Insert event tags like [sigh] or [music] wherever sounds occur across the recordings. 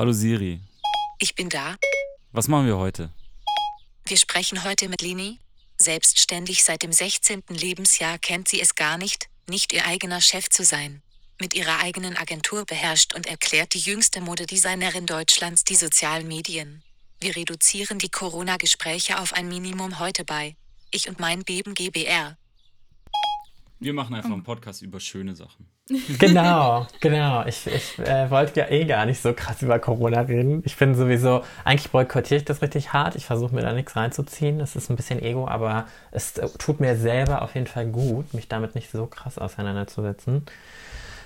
Hallo Siri. Ich bin da. Was machen wir heute? Wir sprechen heute mit Lini. Selbstständig seit dem 16. Lebensjahr kennt sie es gar nicht, nicht ihr eigener Chef zu sein. Mit ihrer eigenen Agentur beherrscht und erklärt die jüngste Modedesignerin Deutschlands die sozialen Medien. Wir reduzieren die Corona-Gespräche auf ein Minimum heute bei Ich und mein Beben GBR. Wir machen einfach einen Podcast über schöne Sachen. [laughs] Genau, genau. Ich, ich äh, wollte ja eh gar nicht so krass über Corona reden. Ich bin sowieso, eigentlich boykottiere ich das richtig hart. Ich versuche mir da nichts reinzuziehen. Das ist ein bisschen Ego, aber es äh, tut mir selber auf jeden Fall gut, mich damit nicht so krass auseinanderzusetzen,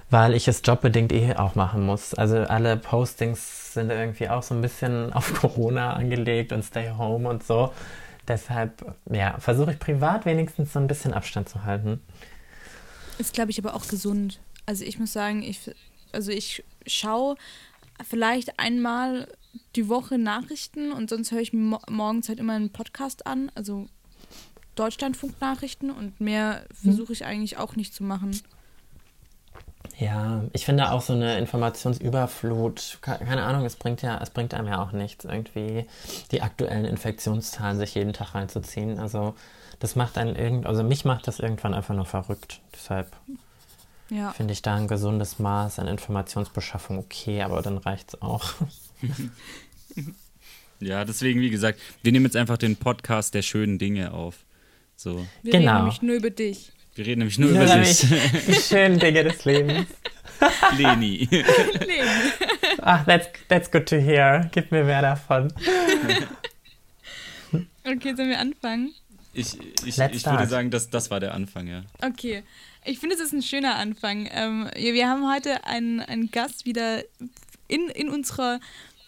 weil ich es jobbedingt eh auch machen muss. Also alle Postings sind irgendwie auch so ein bisschen [laughs] auf Corona angelegt und Stay Home und so. Deshalb, ja, versuche ich privat wenigstens so ein bisschen Abstand zu halten. Ist, glaube ich, aber auch gesund. Also ich muss sagen, ich, also ich schaue vielleicht einmal die Woche Nachrichten und sonst höre ich mo morgens halt immer einen Podcast an, also Deutschlandfunk-Nachrichten und mehr versuche ich eigentlich auch nicht zu machen. Ja, ich finde auch so eine Informationsüberflut, keine Ahnung, es bringt ja, es bringt einem ja auch nichts, irgendwie die aktuellen Infektionszahlen sich jeden Tag reinzuziehen. Also das macht einen irgend, also mich macht das irgendwann einfach nur verrückt. Deshalb ja. finde ich da ein gesundes Maß an Informationsbeschaffung okay, aber dann reicht es auch. [laughs] ja, deswegen, wie gesagt, wir nehmen jetzt einfach den Podcast der schönen Dinge auf. So. Wir genau. reden nämlich nur über dich. Wir reden nämlich nur ja, über dich. Die schönen Dinge des Lebens. [laughs] Leni. Leni. Ach, that's, that's good to hear. Gib mir mehr davon. [laughs] Okay, sollen wir anfangen? Ich, ich, ich würde sagen, dass das war der Anfang, ja. Okay. Ich finde, es ist ein schöner Anfang. Ähm, wir haben heute einen, einen Gast wieder in, in unserer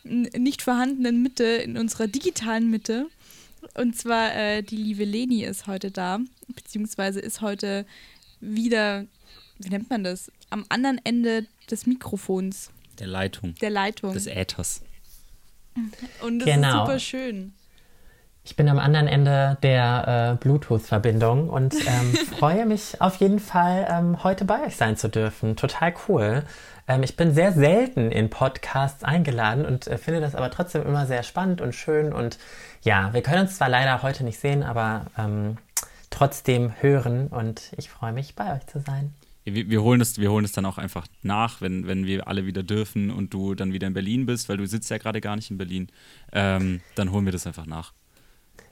nicht vorhandenen Mitte, in unserer digitalen Mitte. Und zwar äh, die liebe Leni ist heute da, beziehungsweise ist heute wieder, wie nennt man das, am anderen Ende des Mikrofons. Der Leitung. Der Leitung. Des Äthers. Und das genau. ist super schön. Ich bin am anderen Ende der äh, Bluetooth-Verbindung und ähm, [laughs] freue mich auf jeden Fall, ähm, heute bei euch sein zu dürfen. Total cool. Ähm, ich bin sehr selten in Podcasts eingeladen und äh, finde das aber trotzdem immer sehr spannend und schön. Und ja, wir können uns zwar leider heute nicht sehen, aber ähm, trotzdem hören und ich freue mich, bei euch zu sein. Wir, wir, holen das, wir holen das dann auch einfach nach, wenn, wenn wir alle wieder dürfen und du dann wieder in Berlin bist, weil du sitzt ja gerade gar nicht in Berlin. Ähm, dann holen wir das einfach nach.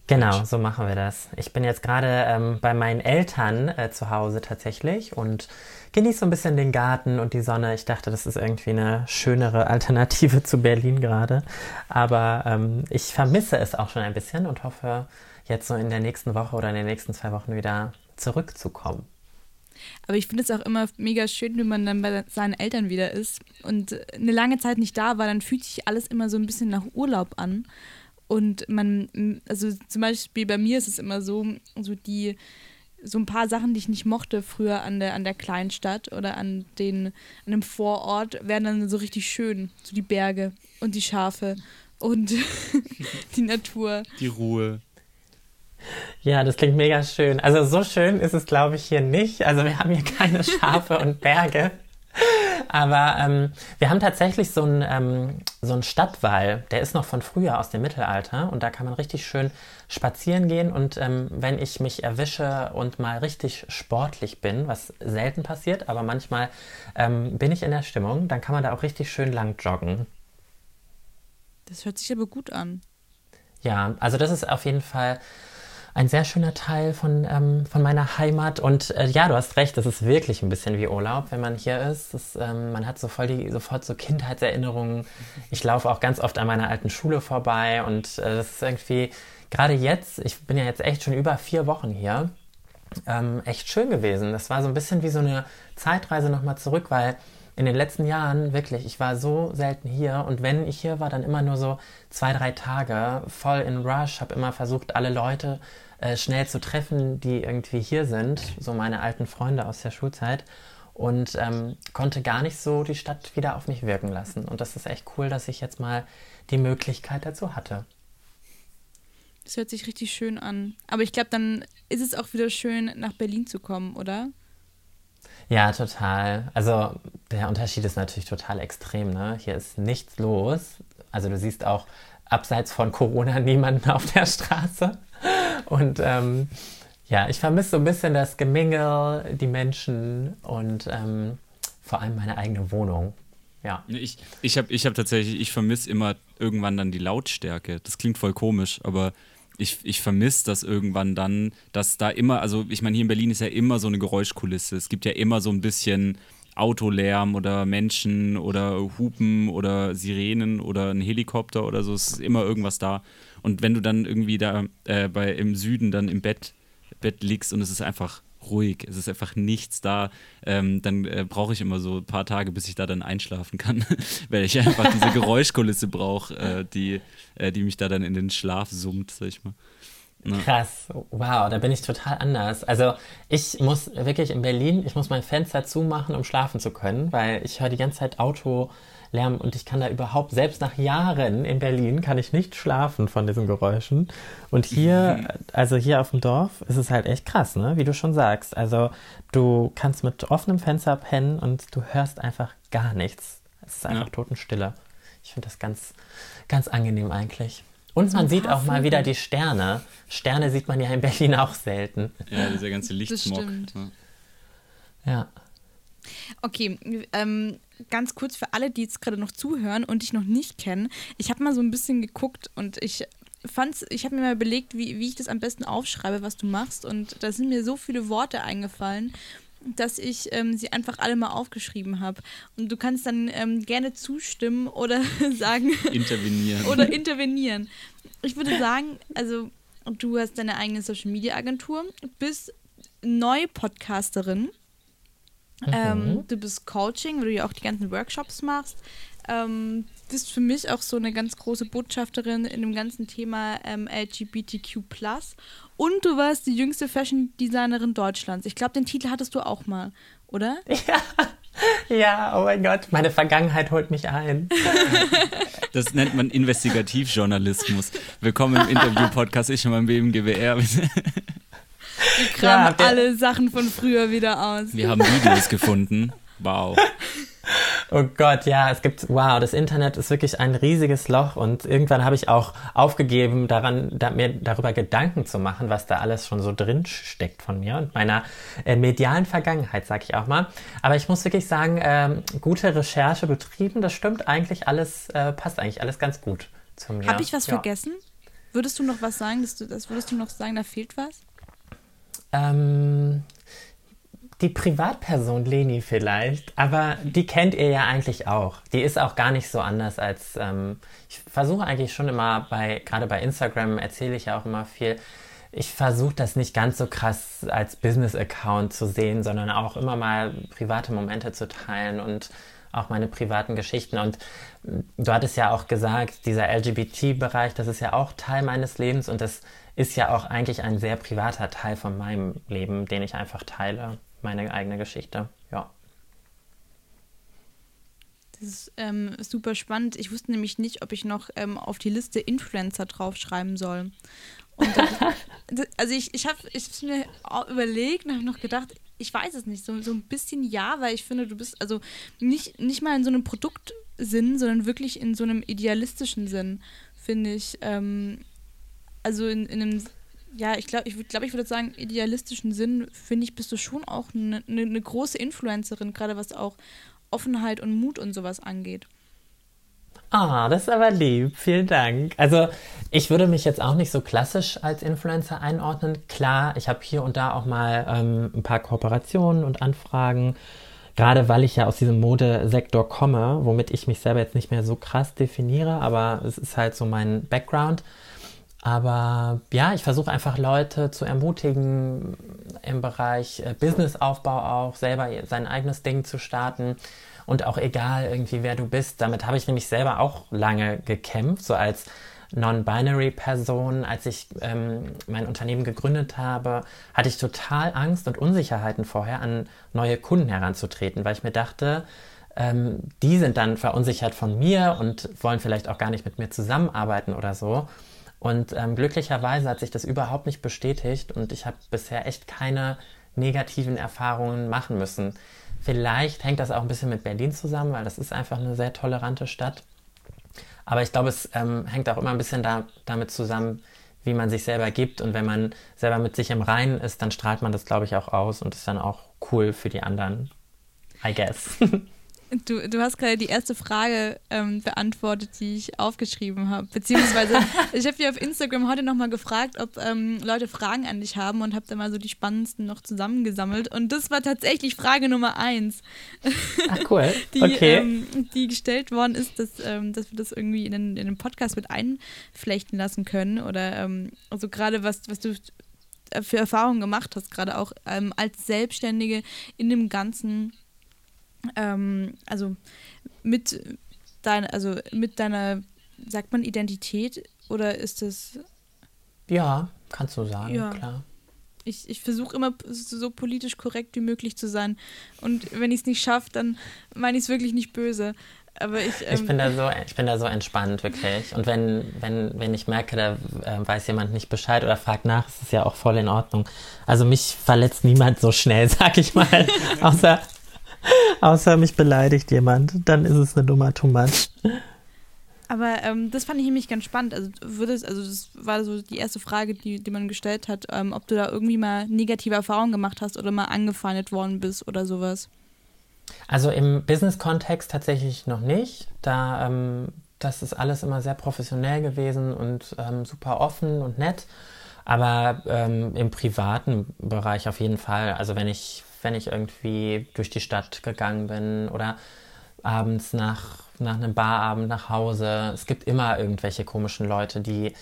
Genau, so machen wir das. Ich bin jetzt gerade ähm, bei meinen Eltern äh, zu Hause tatsächlich und genieße so ein bisschen den Garten und die Sonne. Ich dachte, das ist irgendwie eine schönere Alternative zu Berlin gerade. Aber ähm, ich vermisse es auch schon ein bisschen und hoffe, jetzt so in der nächsten Woche oder in den nächsten zwei Wochen wieder zurückzukommen. Aber ich finde es auch immer mega schön, wenn man dann bei seinen Eltern wieder ist und eine lange Zeit nicht da war, dann fühlt sich alles immer so ein bisschen nach Urlaub an. Und man, also zum Beispiel bei mir ist es immer so, so die, so ein paar Sachen, die ich nicht mochte früher an der, an der Kleinstadt oder an, den, an dem Vorort, werden dann so richtig schön. So die Berge und die Schafe und [laughs] die Natur. Die Ruhe. Ja, das klingt mega schön. Also so schön ist es, glaube ich, hier nicht. Also wir haben hier keine Schafe und Berge. Aber ähm, wir haben tatsächlich so einen, ähm, so Stadtwall, der ist noch von früher aus dem Mittelalter und da kann man richtig schön spazieren gehen und ähm, wenn ich mich erwische und mal richtig sportlich bin, was selten passiert, aber manchmal ähm, bin ich in der Stimmung, dann kann man da auch richtig schön lang joggen. Das hört sich aber gut an. Ja, also das ist auf jeden Fall ein sehr schöner Teil von, ähm, von meiner Heimat. Und äh, ja, du hast recht, das ist wirklich ein bisschen wie Urlaub, wenn man hier ist. Das, ähm, man hat so voll die, sofort so Kindheitserinnerungen. Ich laufe auch ganz oft an meiner alten Schule vorbei und äh, das ist irgendwie, gerade jetzt, ich bin ja jetzt echt schon über vier Wochen hier, ähm, echt schön gewesen. Das war so ein bisschen wie so eine Zeitreise nochmal zurück, weil in den letzten Jahren wirklich, ich war so selten hier und wenn ich hier war, dann immer nur so zwei, drei Tage voll in Rush, habe immer versucht, alle Leute äh, schnell zu treffen, die irgendwie hier sind, so meine alten Freunde aus der Schulzeit und ähm, konnte gar nicht so die Stadt wieder auf mich wirken lassen. Und das ist echt cool, dass ich jetzt mal die Möglichkeit dazu hatte. Das hört sich richtig schön an. Aber ich glaube, dann ist es auch wieder schön, nach Berlin zu kommen, oder? Ja, total. Also der Unterschied ist natürlich total extrem. Ne? Hier ist nichts los. Also du siehst auch abseits von Corona [laughs] niemanden auf der Straße. Und ähm, ja, ich vermisse so ein bisschen das Gemingel, die Menschen und ähm, vor allem meine eigene Wohnung. Ja. Ich, ich habe ich hab tatsächlich, ich vermisse immer irgendwann dann die Lautstärke. Das klingt voll komisch, aber ich, ich vermisse das irgendwann dann, dass da immer, also ich meine, hier in Berlin ist ja immer so eine Geräuschkulisse. Es gibt ja immer so ein bisschen Autolärm oder Menschen oder Hupen oder Sirenen oder ein Helikopter oder so. Es ist immer irgendwas da. Und wenn du dann irgendwie da äh, bei, im Süden dann im Bett, Bett liegst und es ist einfach ruhig, es ist einfach nichts da, ähm, dann äh, brauche ich immer so ein paar Tage, bis ich da dann einschlafen kann, [laughs] weil ich einfach diese Geräuschkulisse brauche, äh, die, äh, die mich da dann in den Schlaf summt, sag ich mal. Ja. Krass, wow, da bin ich total anders. Also ich muss wirklich in Berlin, ich muss mein Fenster zumachen, um schlafen zu können, weil ich höre die ganze Zeit Autolärm und ich kann da überhaupt, selbst nach Jahren in Berlin, kann ich nicht schlafen von diesen Geräuschen. Und hier, [laughs] also hier auf dem Dorf, ist es halt echt krass, ne? Wie du schon sagst. Also du kannst mit offenem Fenster pennen und du hörst einfach gar nichts. Es ist einfach ja. Totenstille. Ich finde das ganz, ganz angenehm eigentlich. Und man sieht auch mal wieder die Sterne. Sterne sieht man ja in Berlin [laughs] auch selten. Ja, dieser ganze Lichtsmog. Ja. ja. Okay, ähm, ganz kurz für alle, die jetzt gerade noch zuhören und dich noch nicht kennen. Ich habe mal so ein bisschen geguckt und ich fand's, ich habe mir mal überlegt, wie, wie ich das am besten aufschreibe, was du machst. Und da sind mir so viele Worte eingefallen dass ich ähm, sie einfach alle mal aufgeschrieben habe. Und du kannst dann ähm, gerne zustimmen oder [laughs] sagen. Intervenieren. oder [laughs] intervenieren. Ich würde sagen, also du hast deine eigene Social Media Agentur, bist neue Podcasterin. Mhm. Ähm, du bist Coaching, wo du ja auch die ganzen Workshops machst. Ähm, bist für mich auch so eine ganz große Botschafterin in dem ganzen Thema ähm, LGBTQ und du warst die jüngste Fashion Designerin Deutschlands. Ich glaube, den Titel hattest du auch mal, oder? [laughs] Ja. ja, oh mein Gott, meine Vergangenheit holt mich ein. Das nennt man Investigativjournalismus. Willkommen im Interview-Podcast Ich und mein BMGWR. Wir kramen ja, alle Sachen von früher wieder aus. Wir haben Videos gefunden. Wow. Oh Gott, ja, es gibt, wow, das Internet ist wirklich ein riesiges Loch und irgendwann habe ich auch aufgegeben, daran, da, mir darüber Gedanken zu machen, was da alles schon so drin steckt von mir und meiner äh, medialen Vergangenheit, sag ich auch mal. Aber ich muss wirklich sagen, ähm, gute Recherche betrieben, das stimmt eigentlich alles, äh, passt eigentlich alles ganz gut zu mir. Habe ich was ja. vergessen? Würdest du noch was sagen, dass du, das würdest du noch sagen, da fehlt was? Ähm, die Privatperson Leni vielleicht, aber die kennt ihr ja eigentlich auch. Die ist auch gar nicht so anders als, ähm, ich versuche eigentlich schon immer bei, gerade bei Instagram erzähle ich ja auch immer viel, ich versuche das nicht ganz so krass als Business-Account zu sehen, sondern auch immer mal private Momente zu teilen und auch meine privaten Geschichten. Und du hattest ja auch gesagt, dieser LGBT-Bereich, das ist ja auch Teil meines Lebens und das ist ja auch eigentlich ein sehr privater Teil von meinem Leben, den ich einfach teile meine eigene Geschichte. Ja. Das ist ähm, super spannend. Ich wusste nämlich nicht, ob ich noch ähm, auf die Liste Influencer draufschreiben soll. Und dann, [laughs] also ich, ich habe ich mir überlegt und habe noch gedacht, ich weiß es nicht, so, so ein bisschen ja, weil ich finde, du bist also nicht, nicht mal in so einem Produktsinn, sondern wirklich in so einem idealistischen Sinn, finde ich. Ähm, also in, in einem ja, ich glaube, ich, glaub, ich würde sagen, idealistischen Sinn, finde ich, bist du schon auch eine ne, ne große Influencerin, gerade was auch Offenheit und Mut und sowas angeht. Ah, das ist aber lieb. Vielen Dank. Also, ich würde mich jetzt auch nicht so klassisch als Influencer einordnen. Klar, ich habe hier und da auch mal ähm, ein paar Kooperationen und Anfragen. Gerade weil ich ja aus diesem Modesektor komme, womit ich mich selber jetzt nicht mehr so krass definiere, aber es ist halt so mein Background. Aber ja, ich versuche einfach Leute zu ermutigen, im Bereich äh, Businessaufbau auch selber sein eigenes Ding zu starten. Und auch egal irgendwie, wer du bist, damit habe ich nämlich selber auch lange gekämpft, so als Non-Binary-Person. Als ich ähm, mein Unternehmen gegründet habe, hatte ich total Angst und Unsicherheiten vorher, an neue Kunden heranzutreten, weil ich mir dachte, ähm, die sind dann verunsichert von mir und wollen vielleicht auch gar nicht mit mir zusammenarbeiten oder so. Und ähm, glücklicherweise hat sich das überhaupt nicht bestätigt und ich habe bisher echt keine negativen Erfahrungen machen müssen. Vielleicht hängt das auch ein bisschen mit Berlin zusammen, weil das ist einfach eine sehr tolerante Stadt. Aber ich glaube, es ähm, hängt auch immer ein bisschen da, damit zusammen, wie man sich selber gibt. Und wenn man selber mit sich im Reinen ist, dann strahlt man das, glaube ich, auch aus und ist dann auch cool für die anderen. I guess. [laughs] Du, du hast gerade die erste Frage ähm, beantwortet, die ich aufgeschrieben habe. Beziehungsweise, [laughs] ich habe dir auf Instagram heute nochmal gefragt, ob ähm, Leute Fragen an dich haben und habe dann mal so die spannendsten noch zusammengesammelt. Und das war tatsächlich Frage Nummer eins. Ach, cool. [laughs] die, okay. Ähm, die gestellt worden ist, dass, ähm, dass wir das irgendwie in den, in den Podcast mit einflechten lassen können. Oder ähm, also gerade was, was du für Erfahrungen gemacht hast, gerade auch ähm, als Selbstständige in dem ganzen ähm, also mit deiner, also mit deiner, sagt man Identität oder ist das. Ja, kannst du sagen, ja. klar. Ich, ich versuche immer so politisch korrekt wie möglich zu sein. Und wenn ich es nicht schaffe, dann meine ich es wirklich nicht böse. Aber ich, ähm ich, bin da so, ich bin da so entspannt, wirklich. Und wenn, wenn, wenn ich merke, da äh, weiß jemand nicht Bescheid oder fragt nach, ist es ja auch voll in Ordnung. Also mich verletzt niemand so schnell, [laughs] sag ich mal. außer, Außer mich beleidigt jemand, dann ist es eine Nummer too much. Aber ähm, das fand ich nämlich ganz spannend. Also würdest, also das war so die erste Frage, die, die man gestellt hat, ähm, ob du da irgendwie mal negative Erfahrungen gemacht hast oder mal angefeindet worden bist oder sowas. Also im Business-Kontext tatsächlich noch nicht. Da ähm, das ist alles immer sehr professionell gewesen und ähm, super offen und nett. Aber ähm, im privaten Bereich auf jeden Fall. Also wenn ich wenn ich irgendwie durch die Stadt gegangen bin oder abends nach, nach einem Barabend nach Hause. Es gibt immer irgendwelche komischen Leute, die,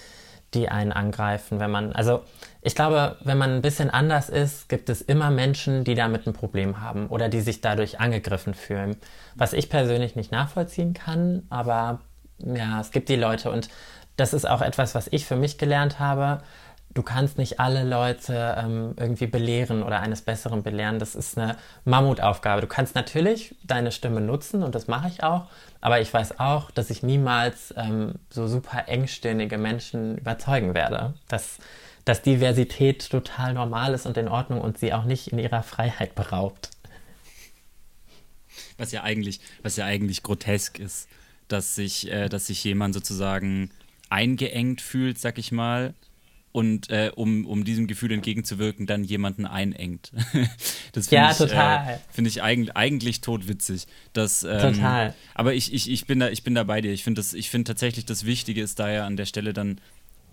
die einen angreifen, wenn man, also ich glaube, wenn man ein bisschen anders ist, gibt es immer Menschen, die damit ein Problem haben oder die sich dadurch angegriffen fühlen. Was ich persönlich nicht nachvollziehen kann, aber ja, es gibt die Leute und das ist auch etwas, was ich für mich gelernt habe du kannst nicht alle Leute ähm, irgendwie belehren oder eines Besseren belehren. Das ist eine Mammutaufgabe. Du kannst natürlich deine Stimme nutzen und das mache ich auch, aber ich weiß auch, dass ich niemals ähm, so super engstirnige Menschen überzeugen werde, dass, dass Diversität total normal ist und in Ordnung und sie auch nicht in ihrer Freiheit beraubt. Was ja eigentlich, was ja eigentlich grotesk ist, dass sich, äh, dass sich jemand sozusagen eingeengt fühlt, sag ich mal, und äh, um, um diesem Gefühl entgegenzuwirken, dann jemanden einengt. [laughs] das ja, ich, total. Äh, finde ich eigentlich, eigentlich totwitzig. Dass, ähm, total. Aber ich, ich, ich, bin da, ich bin da bei dir. Ich finde find tatsächlich, das Wichtige ist da ja an der Stelle dann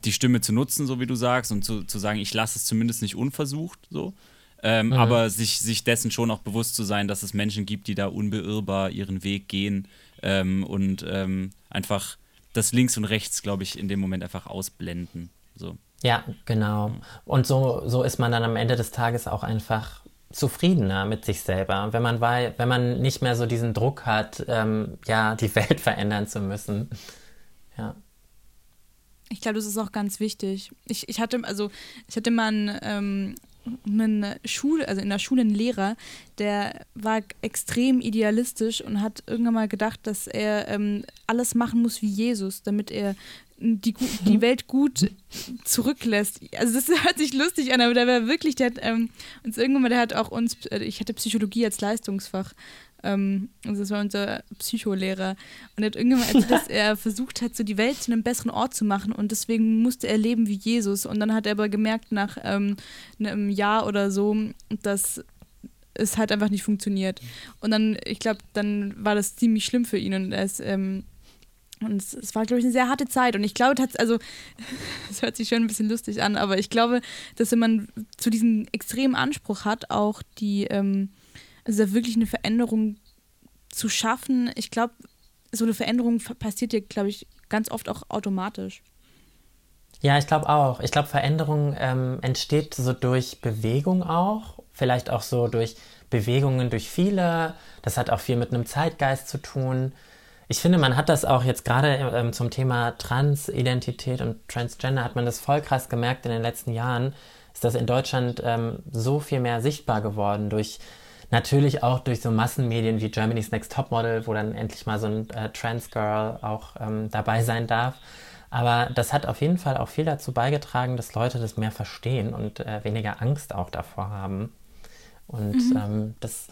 die Stimme zu nutzen, so wie du sagst, und zu, zu sagen, ich lasse es zumindest nicht unversucht, so. Ähm, mhm. Aber sich, sich dessen schon auch bewusst zu sein, dass es Menschen gibt, die da unbeirrbar ihren Weg gehen ähm, und ähm, einfach das links und rechts, glaube ich, in dem Moment einfach ausblenden. So. Ja, genau. Und so, so ist man dann am Ende des Tages auch einfach zufriedener mit sich selber, wenn man weil, wenn man nicht mehr so diesen Druck hat, ähm, ja, die [laughs] Welt verändern zu müssen. Ja. Ich glaube, das ist auch ganz wichtig. Ich, ich hatte, also ich hatte mal einen, ähm, einen Schule, also in der Schule einen Lehrer, der war extrem idealistisch und hat irgendwann mal gedacht, dass er ähm, alles machen muss wie Jesus, damit er die, die Welt gut zurücklässt. Also das hört sich lustig an, aber der war wirklich, der hat ähm, uns irgendwann mal, der hat auch uns, äh, ich hatte Psychologie als Leistungsfach, ähm, also das war unser Psycholehrer und er hat irgendwann erzählt, [laughs] dass er versucht hat, so die Welt zu einem besseren Ort zu machen und deswegen musste er leben wie Jesus und dann hat er aber gemerkt nach ähm, einem Jahr oder so, dass es halt einfach nicht funktioniert. Und dann, ich glaube, dann war das ziemlich schlimm für ihn und er ist ähm, und es, es war, glaube ich, eine sehr harte Zeit. Und ich glaube, also, [laughs] es hört sich schon ein bisschen lustig an, aber ich glaube, dass wenn man zu diesem extremen Anspruch hat, auch die, ähm, also da wirklich eine Veränderung zu schaffen, ich glaube, so eine Veränderung passiert ja, glaube ich, ganz oft auch automatisch. Ja, ich glaube auch. Ich glaube, Veränderung ähm, entsteht so durch Bewegung auch, vielleicht auch so durch Bewegungen durch viele. Das hat auch viel mit einem Zeitgeist zu tun. Ich finde, man hat das auch jetzt gerade ähm, zum Thema Transidentität und Transgender hat man das voll krass gemerkt in den letzten Jahren, ist das in Deutschland ähm, so viel mehr sichtbar geworden durch natürlich auch durch so Massenmedien wie Germany's Next Topmodel, wo dann endlich mal so ein äh, Transgirl auch ähm, dabei sein darf. Aber das hat auf jeden Fall auch viel dazu beigetragen, dass Leute das mehr verstehen und äh, weniger Angst auch davor haben. Und mhm. ähm, das,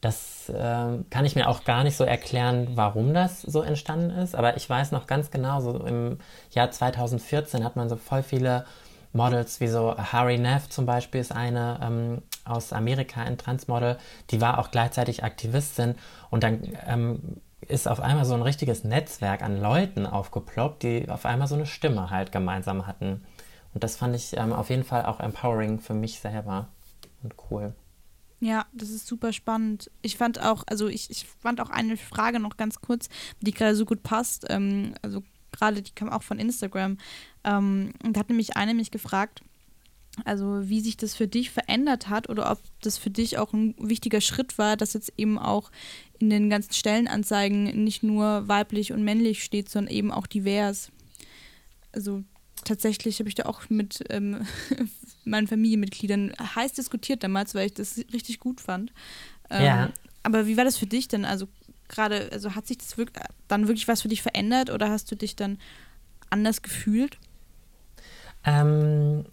das äh, kann ich mir auch gar nicht so erklären, warum das so entstanden ist. Aber ich weiß noch ganz genau, so im Jahr 2014 hat man so voll viele Models, wie so Harry Neff zum Beispiel ist eine ähm, aus Amerika, ein Transmodel, die war auch gleichzeitig Aktivistin und dann ähm, ist auf einmal so ein richtiges Netzwerk an Leuten aufgeploppt, die auf einmal so eine Stimme halt gemeinsam hatten. Und das fand ich ähm, auf jeden Fall auch empowering für mich selber und cool. Ja, das ist super spannend. Ich fand auch, also ich, ich fand auch eine Frage noch ganz kurz, die gerade so gut passt. Ähm, also gerade, die kam auch von Instagram. Ähm, da hat nämlich eine mich gefragt, also wie sich das für dich verändert hat oder ob das für dich auch ein wichtiger Schritt war, dass jetzt eben auch in den ganzen Stellenanzeigen nicht nur weiblich und männlich steht, sondern eben auch divers. Also tatsächlich habe ich da auch mit ähm, [laughs] meinen Familienmitgliedern heiß diskutiert damals, weil ich das richtig gut fand. Ähm, ja. Aber wie war das für dich denn? Also gerade, also hat sich das wirklich, dann wirklich was für dich verändert oder hast du dich dann anders gefühlt? Ähm,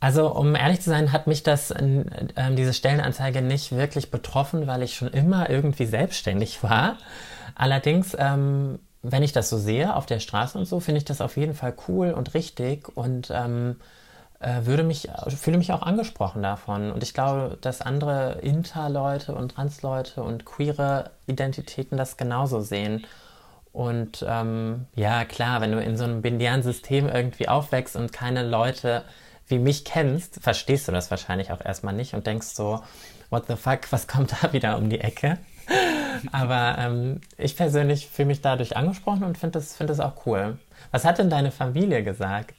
also, um ehrlich zu sein, hat mich das, äh, diese Stellenanzeige nicht wirklich betroffen, weil ich schon immer irgendwie selbstständig war. Allerdings, ähm, wenn ich das so sehe auf der Straße und so, finde ich das auf jeden Fall cool und richtig und ähm, äh, würde mich, fühle mich auch angesprochen davon. Und ich glaube, dass andere Inter-Leute und Trans-Leute und queere Identitäten das genauso sehen. Und ähm, ja, klar, wenn du in so einem binären System irgendwie aufwächst und keine Leute wie mich kennst, verstehst du das wahrscheinlich auch erstmal nicht und denkst so, what the fuck, was kommt da wieder um die Ecke? [laughs] Aber ähm, ich persönlich fühle mich dadurch angesprochen und finde das, find das auch cool. Was hat denn deine Familie gesagt?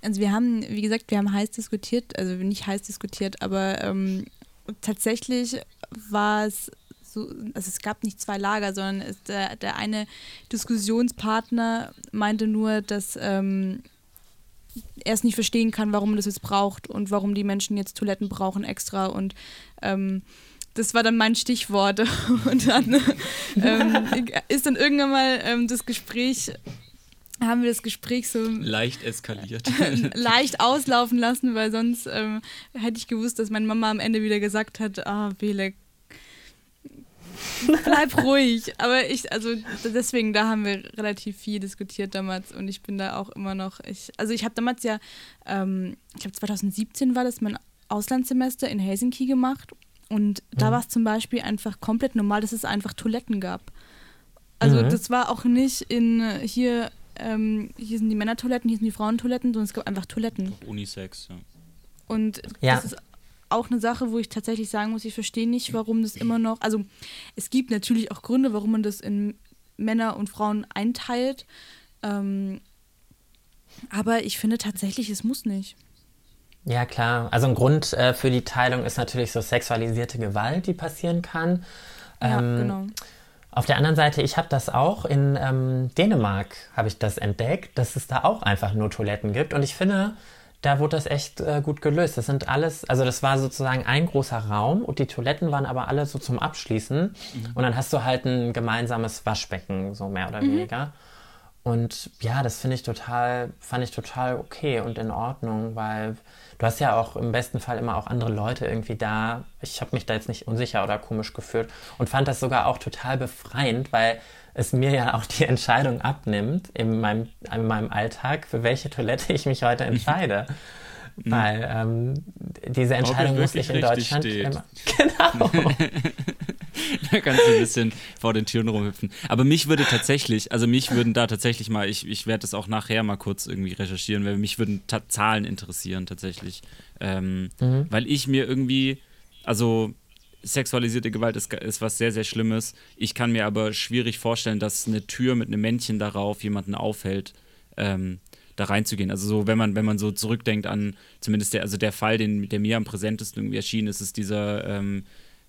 Also wir haben, wie gesagt, wir haben heiß diskutiert, also nicht heiß diskutiert, aber ähm, tatsächlich war es so, also es gab nicht zwei Lager, sondern es, der, der eine Diskussionspartner meinte nur, dass ähm, er es nicht verstehen kann, warum man das jetzt braucht und warum die Menschen jetzt Toiletten brauchen extra und ähm, das war dann mein Stichwort. [laughs] Und dann ähm, ist dann irgendwann mal ähm, das Gespräch, haben wir das Gespräch so leicht eskaliert. [laughs] leicht auslaufen lassen, weil sonst ähm, hätte ich gewusst, dass meine Mama am Ende wieder gesagt hat, ah, Bele, bleib ruhig. Aber ich, also deswegen, da haben wir relativ viel diskutiert damals und ich bin da auch immer noch, ich, also ich habe damals ja, ähm, ich glaube 2017 war das mein Auslandssemester in Helsinki gemacht und da mhm. war es zum Beispiel einfach komplett normal, dass es einfach Toiletten gab. Also mhm. das war auch nicht in hier, ähm, hier sind die Männertoiletten, hier sind die Frauentoiletten, sondern es gab einfach Toiletten. Unisex, ja. Und ja. das ist auch eine Sache, wo ich tatsächlich sagen muss, ich verstehe nicht, warum das immer noch, also es gibt natürlich auch Gründe, warum man das in Männer und Frauen einteilt. Ähm, aber ich finde tatsächlich, es muss nicht. Ja, klar. Also ein Grund äh, für die Teilung ist natürlich so sexualisierte Gewalt, die passieren kann. Ja, ähm, genau. Auf der anderen Seite, ich habe das auch in ähm, Dänemark, habe ich das entdeckt, dass es da auch einfach nur Toiletten gibt. Und ich finde, da wurde das echt äh, gut gelöst. Das sind alles, also das war sozusagen ein großer Raum und die Toiletten waren aber alle so zum Abschließen. Mhm. Und dann hast du halt ein gemeinsames Waschbecken, so mehr oder mhm. weniger. Und ja, das finde ich total, fand ich total okay und in Ordnung, weil du hast ja auch im besten Fall immer auch andere Leute irgendwie da. Ich habe mich da jetzt nicht unsicher oder komisch gefühlt und fand das sogar auch total befreiend, weil es mir ja auch die Entscheidung abnimmt in meinem, in meinem Alltag, für welche Toilette ich mich heute entscheide. [laughs] Mhm. Weil ähm, diese Entscheidung muss ich in Deutschland immer. [laughs] Genau. [laughs] [laughs] da kannst du ein bisschen vor den Türen rumhüpfen. Aber mich würde tatsächlich, also mich würden da tatsächlich mal, ich, ich werde das auch nachher mal kurz irgendwie recherchieren, weil mich würden Zahlen interessieren tatsächlich. Ähm, mhm. Weil ich mir irgendwie, also sexualisierte Gewalt ist, ist was sehr, sehr Schlimmes. Ich kann mir aber schwierig vorstellen, dass eine Tür mit einem Männchen darauf jemanden aufhält, ähm, da reinzugehen. Also so, wenn man, wenn man so zurückdenkt an zumindest der, also der Fall, den, der mir am präsentesten irgendwie erschienen ist, ist dieser ähm,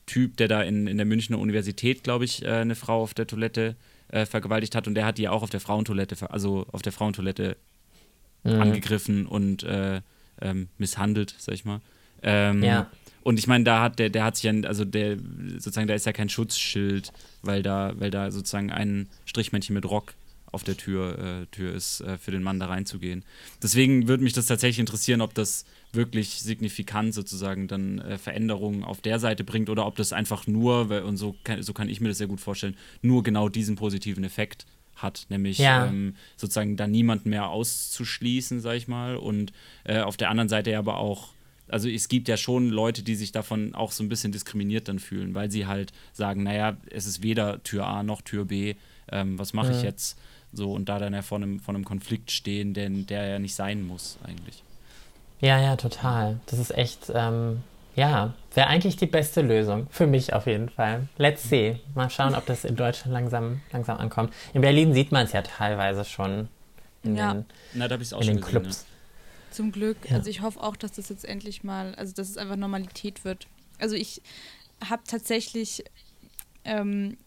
Typ, der da in, in der Münchner Universität, glaube ich, äh, eine Frau auf der Toilette äh, vergewaltigt hat und der hat die ja auch auf der Frauentoilette, also auf der Frauentoilette mhm. angegriffen und äh, ähm, misshandelt, sag ich mal. Ähm, ja. Und ich meine, da hat der, der hat sich ja, also der, sozusagen, da ist ja kein Schutzschild, weil da, weil da sozusagen ein Strichmännchen mit Rock auf der Tür, äh, Tür ist, äh, für den Mann da reinzugehen. Deswegen würde mich das tatsächlich interessieren, ob das wirklich signifikant sozusagen dann äh, Veränderungen auf der Seite bringt oder ob das einfach nur, und so kann, so kann ich mir das sehr gut vorstellen, nur genau diesen positiven Effekt hat, nämlich ja. ähm, sozusagen da niemand mehr auszuschließen, sag ich mal, und äh, auf der anderen Seite aber auch also es gibt ja schon Leute, die sich davon auch so ein bisschen diskriminiert dann fühlen, weil sie halt sagen, naja, es ist weder Tür A noch Tür B, ähm, was mache ja. ich jetzt? So, und da dann ja vor einem, vor einem Konflikt stehen, den, der ja nicht sein muss, eigentlich. Ja, ja, total. Das ist echt, ähm, ja, wäre eigentlich die beste Lösung. Für mich auf jeden Fall. Let's see. Mal schauen, ob das in Deutschland langsam, langsam ankommt. In Berlin sieht man es ja teilweise schon in ja. den, Na, da in den gesehen, Clubs. Zum Glück. Ja. Also ich hoffe auch, dass das jetzt endlich mal, also dass es einfach Normalität wird. Also ich habe tatsächlich, ähm,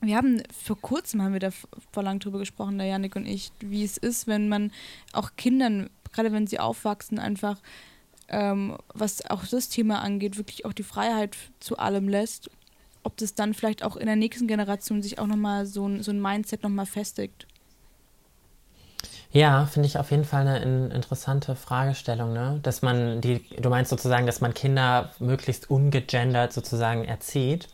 wir haben vor kurzem haben wir da vor lang drüber gesprochen, der Janik und ich, wie es ist, wenn man auch Kindern, gerade wenn sie aufwachsen, einfach ähm, was auch das Thema angeht, wirklich auch die Freiheit zu allem lässt, ob das dann vielleicht auch in der nächsten Generation sich auch nochmal so ein, so ein Mindset nochmal festigt. Ja, finde ich auf jeden Fall eine in, interessante Fragestellung, ne? Dass man die, du meinst sozusagen, dass man Kinder möglichst ungegendert sozusagen erzieht.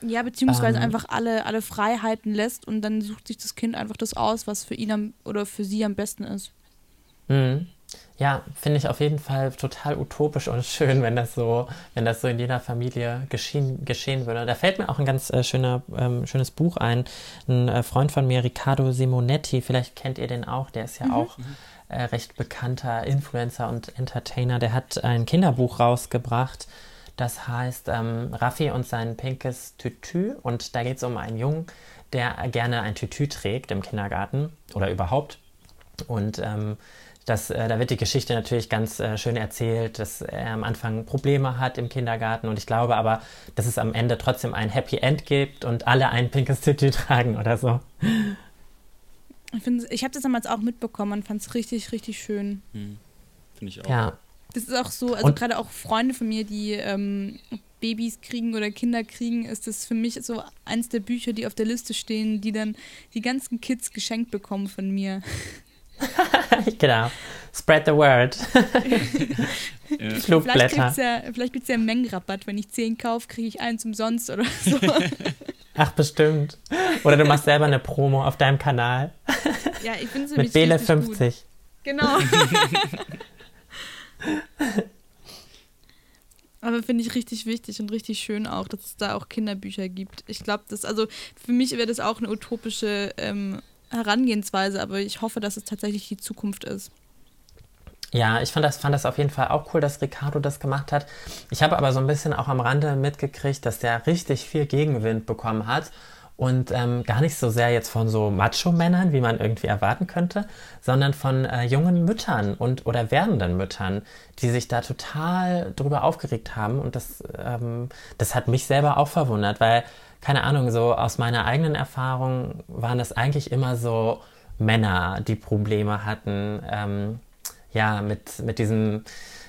Ja, beziehungsweise ähm, einfach alle, alle Freiheiten lässt und dann sucht sich das Kind einfach das aus, was für ihn am, oder für sie am besten ist. Mhm. Ja, finde ich auf jeden Fall total utopisch und schön, wenn das so, wenn das so in jeder Familie geschehen, geschehen würde. Da fällt mir auch ein ganz äh, schöner, ähm, schönes Buch ein. Ein äh, Freund von mir, Riccardo Simonetti, vielleicht kennt ihr den auch, der ist ja mhm. auch äh, recht bekannter Influencer und Entertainer. Der hat ein Kinderbuch rausgebracht, das heißt ähm, Raffi und sein pinkes Tütü. Und da geht es um einen Jungen, der gerne ein Tütü trägt im Kindergarten oder überhaupt. Und ähm, das, äh, da wird die Geschichte natürlich ganz äh, schön erzählt, dass er am Anfang Probleme hat im Kindergarten und ich glaube aber, dass es am Ende trotzdem ein Happy End gibt und alle ein pinkes Tütü tragen oder so. Ich, ich habe das damals auch mitbekommen und fand es richtig, richtig schön. Hm. Finde ich auch. Ja. Das ist auch so, also gerade auch Freunde von mir, die ähm, Babys kriegen oder Kinder kriegen, ist das für mich so eins der Bücher, die auf der Liste stehen, die dann die ganzen Kids geschenkt bekommen von mir. [laughs] [laughs] genau. Spread the word. [laughs] ja. Flugblätter. Vielleicht gibt es ja, einen Mengenrabatt. Wenn ich 10 kaufe, kriege ich eins umsonst oder so. [laughs] Ach, bestimmt. Oder du machst selber eine Promo auf deinem Kanal. Ja, ich finde Mit Bele 50. Gut. Genau. Aber finde ich richtig wichtig und richtig schön auch, dass es da auch Kinderbücher gibt. Ich glaube, das, also für mich wäre das auch eine utopische ähm, Herangehensweise, aber ich hoffe, dass es tatsächlich die Zukunft ist. Ja, ich fand das, fand das auf jeden Fall auch cool, dass Ricardo das gemacht hat. Ich habe aber so ein bisschen auch am Rande mitgekriegt, dass der richtig viel Gegenwind bekommen hat und ähm, gar nicht so sehr jetzt von so Macho-Männern, wie man irgendwie erwarten könnte, sondern von äh, jungen Müttern und oder werdenden Müttern, die sich da total drüber aufgeregt haben und das, ähm, das hat mich selber auch verwundert, weil keine Ahnung, so aus meiner eigenen Erfahrung waren das eigentlich immer so Männer, die Probleme hatten, ähm, ja, mit, mit diesem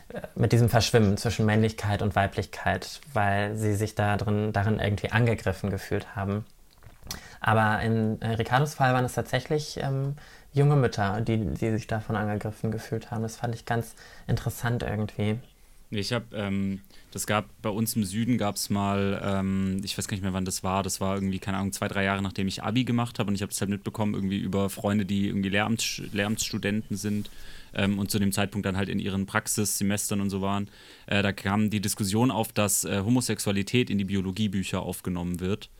äh, mit diesem Verschwimmen zwischen Männlichkeit und Weiblichkeit, weil sie sich da drin, darin irgendwie angegriffen gefühlt haben. Aber in Ricardos Fall waren es tatsächlich ähm, junge Mütter, die, die sich davon angegriffen gefühlt haben. Das fand ich ganz interessant irgendwie. Ich habe, ähm, das gab bei uns im Süden gab es mal, ähm, ich weiß gar nicht mehr, wann das war. Das war irgendwie, keine Ahnung, zwei, drei Jahre nachdem ich Abi gemacht habe und ich habe das halt mitbekommen, irgendwie über Freunde, die irgendwie Lehramts, Lehramtsstudenten sind ähm, und zu dem Zeitpunkt dann halt in ihren Praxissemestern und so waren. Äh, da kam die Diskussion auf, dass äh, Homosexualität in die Biologiebücher aufgenommen wird.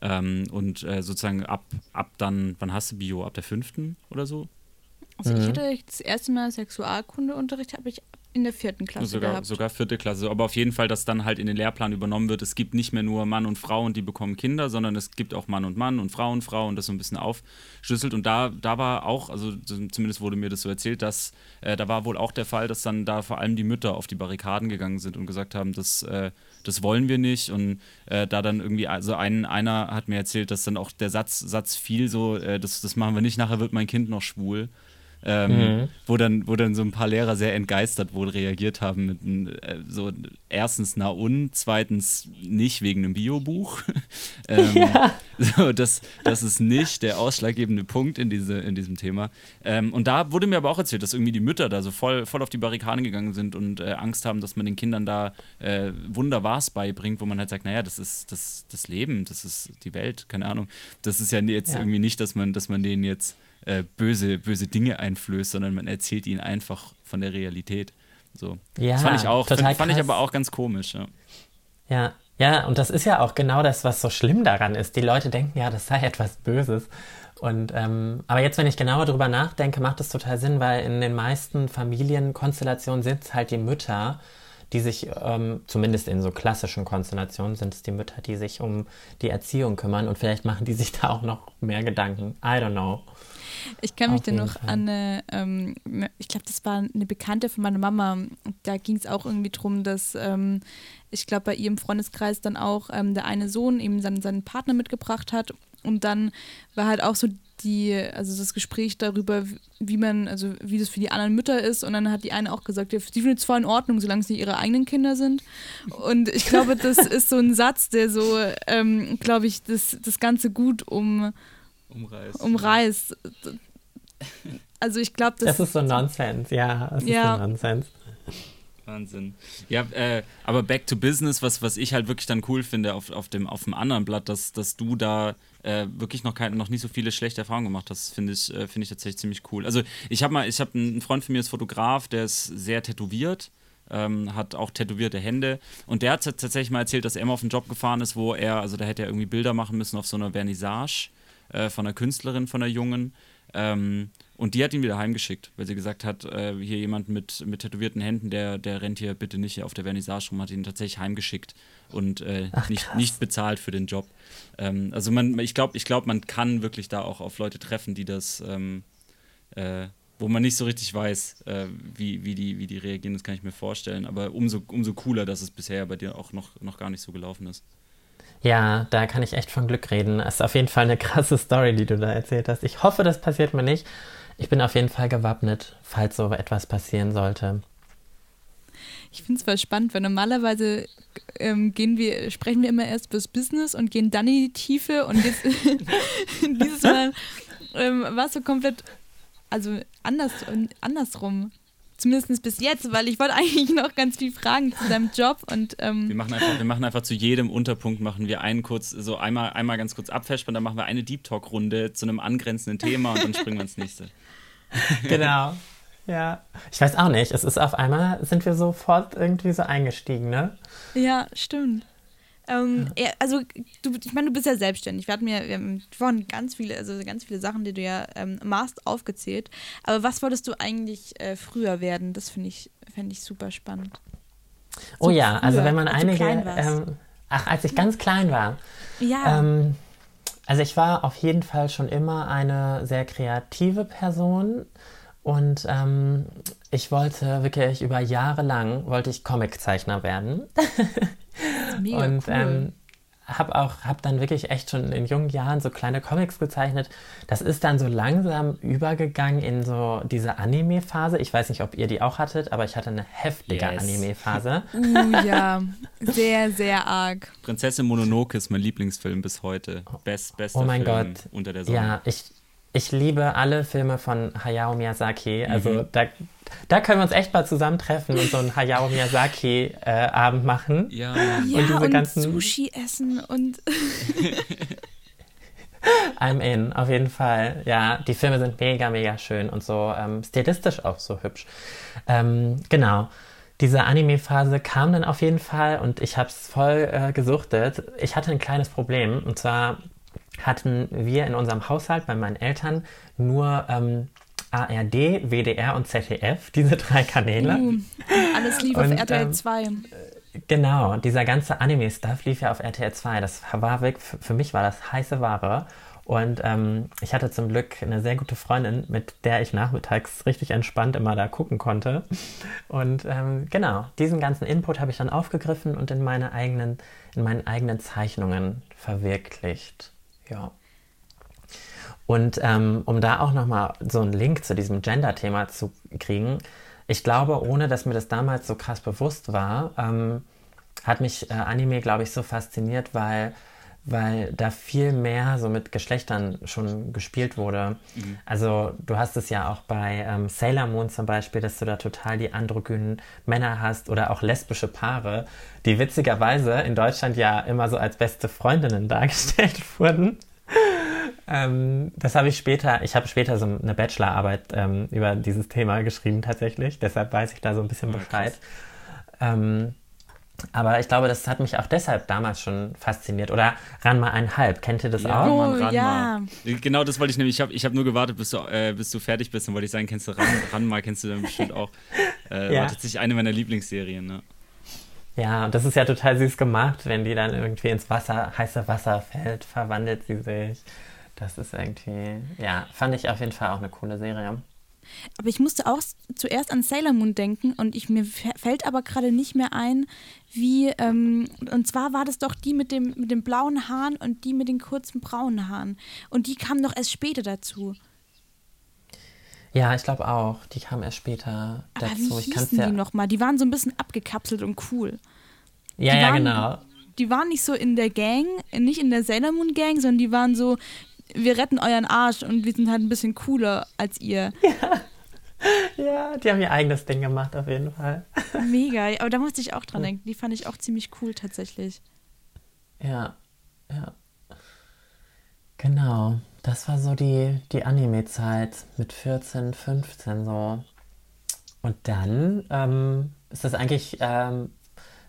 Ähm, und äh, sozusagen ab, ab dann, wann hast du Bio? Ab der fünften oder so? Also mhm. ich hatte das erste Mal Sexualkundeunterricht, habe ich in der vierten Klasse sogar, gehabt. Sogar vierte Klasse. Aber auf jeden Fall, dass dann halt in den Lehrplan übernommen wird, es gibt nicht mehr nur Mann und Frau und die bekommen Kinder, sondern es gibt auch Mann und Mann und Frau und Frau und das so ein bisschen aufschlüsselt. Und da, da war auch, also zumindest wurde mir das so erzählt, dass äh, da war wohl auch der Fall, dass dann da vor allem die Mütter auf die Barrikaden gegangen sind und gesagt haben, das, äh, das wollen wir nicht. Und äh, da dann irgendwie, also ein, einer hat mir erzählt, dass dann auch der Satz, Satz fiel so, äh, das, das machen wir nicht, nachher wird mein Kind noch schwul. Ähm, mhm. wo, dann, wo dann so ein paar Lehrer sehr entgeistert wohl reagiert haben mit äh, so erstens na und, zweitens nicht wegen einem Biobuch. [laughs] ähm, ja. So, das, das ist nicht der ausschlaggebende Punkt in, diese, in diesem Thema. Ähm, und da wurde mir aber auch erzählt, dass irgendwie die Mütter da so voll, voll auf die Barrikaden gegangen sind und äh, Angst haben, dass man den Kindern da äh, Wunderwahrs beibringt, wo man halt sagt, naja, das ist das, das Leben, das ist die Welt, keine Ahnung. Das ist ja jetzt ja. irgendwie nicht, dass man, dass man denen jetzt äh, böse, böse Dinge einflößt, sondern man erzählt ihnen einfach von der Realität. So. Ja, das fand ich auch, fand, fand ich aber auch ganz komisch, ja. Ja, ja, und das ist ja auch genau das, was so schlimm daran ist. Die Leute denken ja, das sei etwas Böses. Und ähm, aber jetzt, wenn ich genauer drüber nachdenke, macht es total Sinn, weil in den meisten Familienkonstellationen sind es halt die Mütter, die sich, ähm, zumindest in so klassischen Konstellationen, sind es die Mütter, die sich um die Erziehung kümmern und vielleicht machen die sich da auch noch mehr Gedanken. I don't know. Ich kann mich dann noch Fall. an eine, ähm, ich glaube, das war eine Bekannte von meiner Mama. Da ging es auch irgendwie darum, dass ähm, ich glaube, bei ihrem Freundeskreis dann auch ähm, der eine Sohn eben seinen, seinen Partner mitgebracht hat. Und dann war halt auch so die, also das Gespräch darüber, wie man, also wie das für die anderen Mütter ist. Und dann hat die eine auch gesagt, ja, sie findet es zwar in Ordnung, solange es nicht ihre eigenen Kinder sind. Und ich glaube, das [laughs] ist so ein Satz, der so, ähm, glaube ich, das, das Ganze gut um, umreißt. umreißt. Also ich glaube, das, das ist so Nonsens, ja, das ja. ist so Nonsens. Wahnsinn. Ja, äh, aber back to business, was, was ich halt wirklich dann cool finde auf, auf, dem, auf dem anderen Blatt, dass, dass du da äh, wirklich noch, kein, noch nicht so viele schlechte Erfahrungen gemacht hast, finde ich, äh, find ich tatsächlich ziemlich cool. Also ich habe mal, ich habe einen Freund von mir, ist Fotograf, der ist sehr tätowiert. Ähm, hat auch tätowierte Hände. Und der hat tatsächlich mal erzählt, dass er immer auf einen Job gefahren ist, wo er, also da hätte er irgendwie Bilder machen müssen auf so einer Vernissage äh, von einer Künstlerin, von einer Jungen. Ähm, und die hat ihn wieder heimgeschickt, weil sie gesagt hat, äh, hier jemand mit, mit tätowierten Händen, der, der rennt hier bitte nicht auf der Vernissage rum, hat ihn tatsächlich heimgeschickt und äh, Ach, nicht, nicht bezahlt für den Job. Ähm, also man, ich glaube, ich glaub, man kann wirklich da auch auf Leute treffen, die das, ähm, äh, wo man nicht so richtig weiß, äh, wie, wie, die, wie die reagieren, das kann ich mir vorstellen. Aber umso, umso cooler, dass es bisher bei dir auch noch, noch gar nicht so gelaufen ist. Ja, da kann ich echt von Glück reden. Das ist auf jeden Fall eine [laughs] krasse Story, die du da erzählt hast. Ich hoffe, das passiert mir nicht. Ich bin auf jeden Fall gewappnet, falls so etwas passieren sollte. Ich finde es voll spannend, weil normalerweise ähm, gehen wir, sprechen wir immer erst fürs Business und gehen dann in die Tiefe und jetzt [laughs] dieses Mal ähm, war es so komplett, also anders, andersrum. Zumindest bis jetzt, weil ich wollte eigentlich [laughs] noch ganz viel fragen zu deinem Job und ähm wir machen einfach, wir machen einfach zu jedem Unterpunkt machen wir einen kurz, so einmal, einmal ganz kurz abfashen, dann machen wir eine Deep Talk Runde zu einem angrenzenden Thema und dann springen wir ins nächste. [laughs] genau. Ja. Ich weiß auch nicht. Es ist auf einmal sind wir sofort irgendwie so eingestiegen, ne? Ja, stimmt. Ähm, ja, also du, ich meine, du bist ja selbstständig. Wir hatten ja wir haben vorhin ganz viele, also ganz viele Sachen, die du ja ähm, machst, aufgezählt. Aber was wolltest du eigentlich äh, früher werden? Das finde ich, fände ich super spannend. So oh ja, früher, also wenn man einige. Ähm, ach, als ich ganz klein war. Ja. Ähm, also ich war auf jeden Fall schon immer eine sehr kreative Person. Und ähm, ich wollte wirklich über Jahre lang wollte ich Comiczeichner werden. [laughs] Mega und cool. ähm, habe auch habe dann wirklich echt schon in jungen Jahren so kleine Comics gezeichnet. Das ist dann so langsam übergegangen in so diese Anime-Phase. Ich weiß nicht, ob ihr die auch hattet, aber ich hatte eine heftige yes. Anime-Phase. [laughs] Uh, ja, sehr sehr arg. Prinzessin Mononoke ist mein Lieblingsfilm bis heute. Best, bester oh mein Film Gott. unter der Sonne. Ja, ich ich liebe alle Filme von Hayao Miyazaki. Also mhm. da, da können wir uns echt mal zusammentreffen und so einen Hayao Miyazaki-Abend äh, machen. Ja, und, ja, diese und ganzen Sushi essen und. [laughs] I'm in, auf jeden Fall. Ja, die Filme sind mega, mega schön und so ähm, stilistisch auch so hübsch. Ähm, genau. Diese Anime-Phase kam dann auf jeden Fall und ich habe es voll äh, gesuchtet. Ich hatte ein kleines Problem und zwar hatten wir in unserem Haushalt bei meinen Eltern nur ähm, ARD, WDR und ZDF, diese drei Kanäle. Uh, alles lief und, auf RTL 2. Ähm, genau, dieser ganze Anime-Stuff lief ja auf RTL 2. Das war wirklich, für mich war das heiße Ware. Und ähm, ich hatte zum Glück eine sehr gute Freundin, mit der ich nachmittags richtig entspannt immer da gucken konnte. Und ähm, genau, diesen ganzen Input habe ich dann aufgegriffen und in meine eigenen, in meinen eigenen Zeichnungen verwirklicht. Ja. Und ähm, um da auch nochmal so einen Link zu diesem Gender-Thema zu kriegen, ich glaube, ohne dass mir das damals so krass bewusst war, ähm, hat mich äh, Anime, glaube ich, so fasziniert, weil, weil da viel mehr so mit Geschlechtern schon gespielt wurde. Mhm. Also du hast es ja auch bei ähm, Sailor Moon zum Beispiel, dass du da total die androgynen Männer hast oder auch lesbische Paare, die witzigerweise in Deutschland ja immer so als beste Freundinnen [laughs] dargestellt wurden. Ähm, das habe ich später, ich habe später so eine Bachelorarbeit ähm, über dieses Thema geschrieben tatsächlich, deshalb weiß ich da so ein bisschen Bescheid. Ähm, aber ich glaube, das hat mich auch deshalb damals schon fasziniert. Oder Ranma einhalb, kennt ihr das ja, auch? Mann, Ranma. Ja. Genau, das wollte ich nämlich. Ich habe ich hab nur gewartet, bis du, äh, bis du fertig bist. Dann wollte ich sagen, kennst du Ran, Ranma, kennst du dann bestimmt auch. [laughs] Äh, ja. War tatsächlich eine meiner Lieblingsserien. Ne? Ja, und das ist ja total süß gemacht, wenn die dann irgendwie ins Wasser, heiße Wasser fällt, verwandelt sie sich. Das ist irgendwie, ja, fand ich auf jeden Fall auch eine coole Serie. Aber ich musste auch zuerst an Sailor Moon denken und ich, mir fällt aber gerade nicht mehr ein, wie, ähm, und zwar war das doch die mit dem, mit den blauen Haaren und die mit den kurzen braunen Haaren. Und die kam doch erst später dazu. Ja, ich glaube auch. Die kam erst später aber dazu. Wie hießen ja die nochmal? Die waren so ein bisschen abgekapselt und cool. Ja, die ja, waren, genau. Die waren nicht so in der Gang, nicht in der Sailor Moon Gang, sondern die waren so, wir retten euren Arsch und wir sind halt ein bisschen cooler als ihr. Ja. [laughs] Ja, die haben ihr eigenes Ding gemacht, auf jeden Fall. [laughs] Mega, aber da musste ich auch dran denken. Die fand ich auch ziemlich cool tatsächlich. Ja, ja. Genau, das war so die, die Anime-Zeit mit 14, 15 so. Und dann ähm, ist das eigentlich, ähm,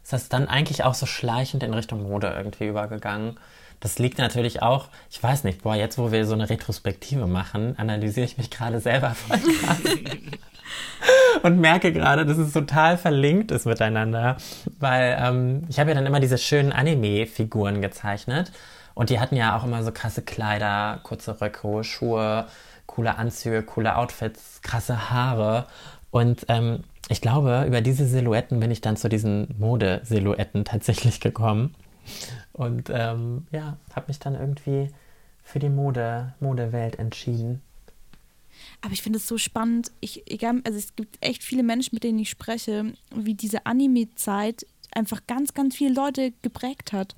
ist das dann eigentlich auch so schleichend in Richtung Mode irgendwie übergegangen. Das liegt natürlich auch, ich weiß nicht, boah, jetzt wo wir so eine Retrospektive machen, analysiere ich mich gerade selber voll krass. [laughs] und merke gerade, dass es total verlinkt ist miteinander, weil ähm, ich habe ja dann immer diese schönen Anime-Figuren gezeichnet und die hatten ja auch immer so krasse Kleider, kurze Röcke, Schuhe, coole Anzüge, coole Outfits, krasse Haare und ähm, ich glaube, über diese Silhouetten bin ich dann zu diesen Modesilhouetten tatsächlich gekommen. Und ähm, ja, habe mich dann irgendwie für die Mode, Modewelt entschieden. Aber ich finde es so spannend. Ich, egal, also es gibt echt viele Menschen, mit denen ich spreche, wie diese Anime-Zeit einfach ganz, ganz viele Leute geprägt hat.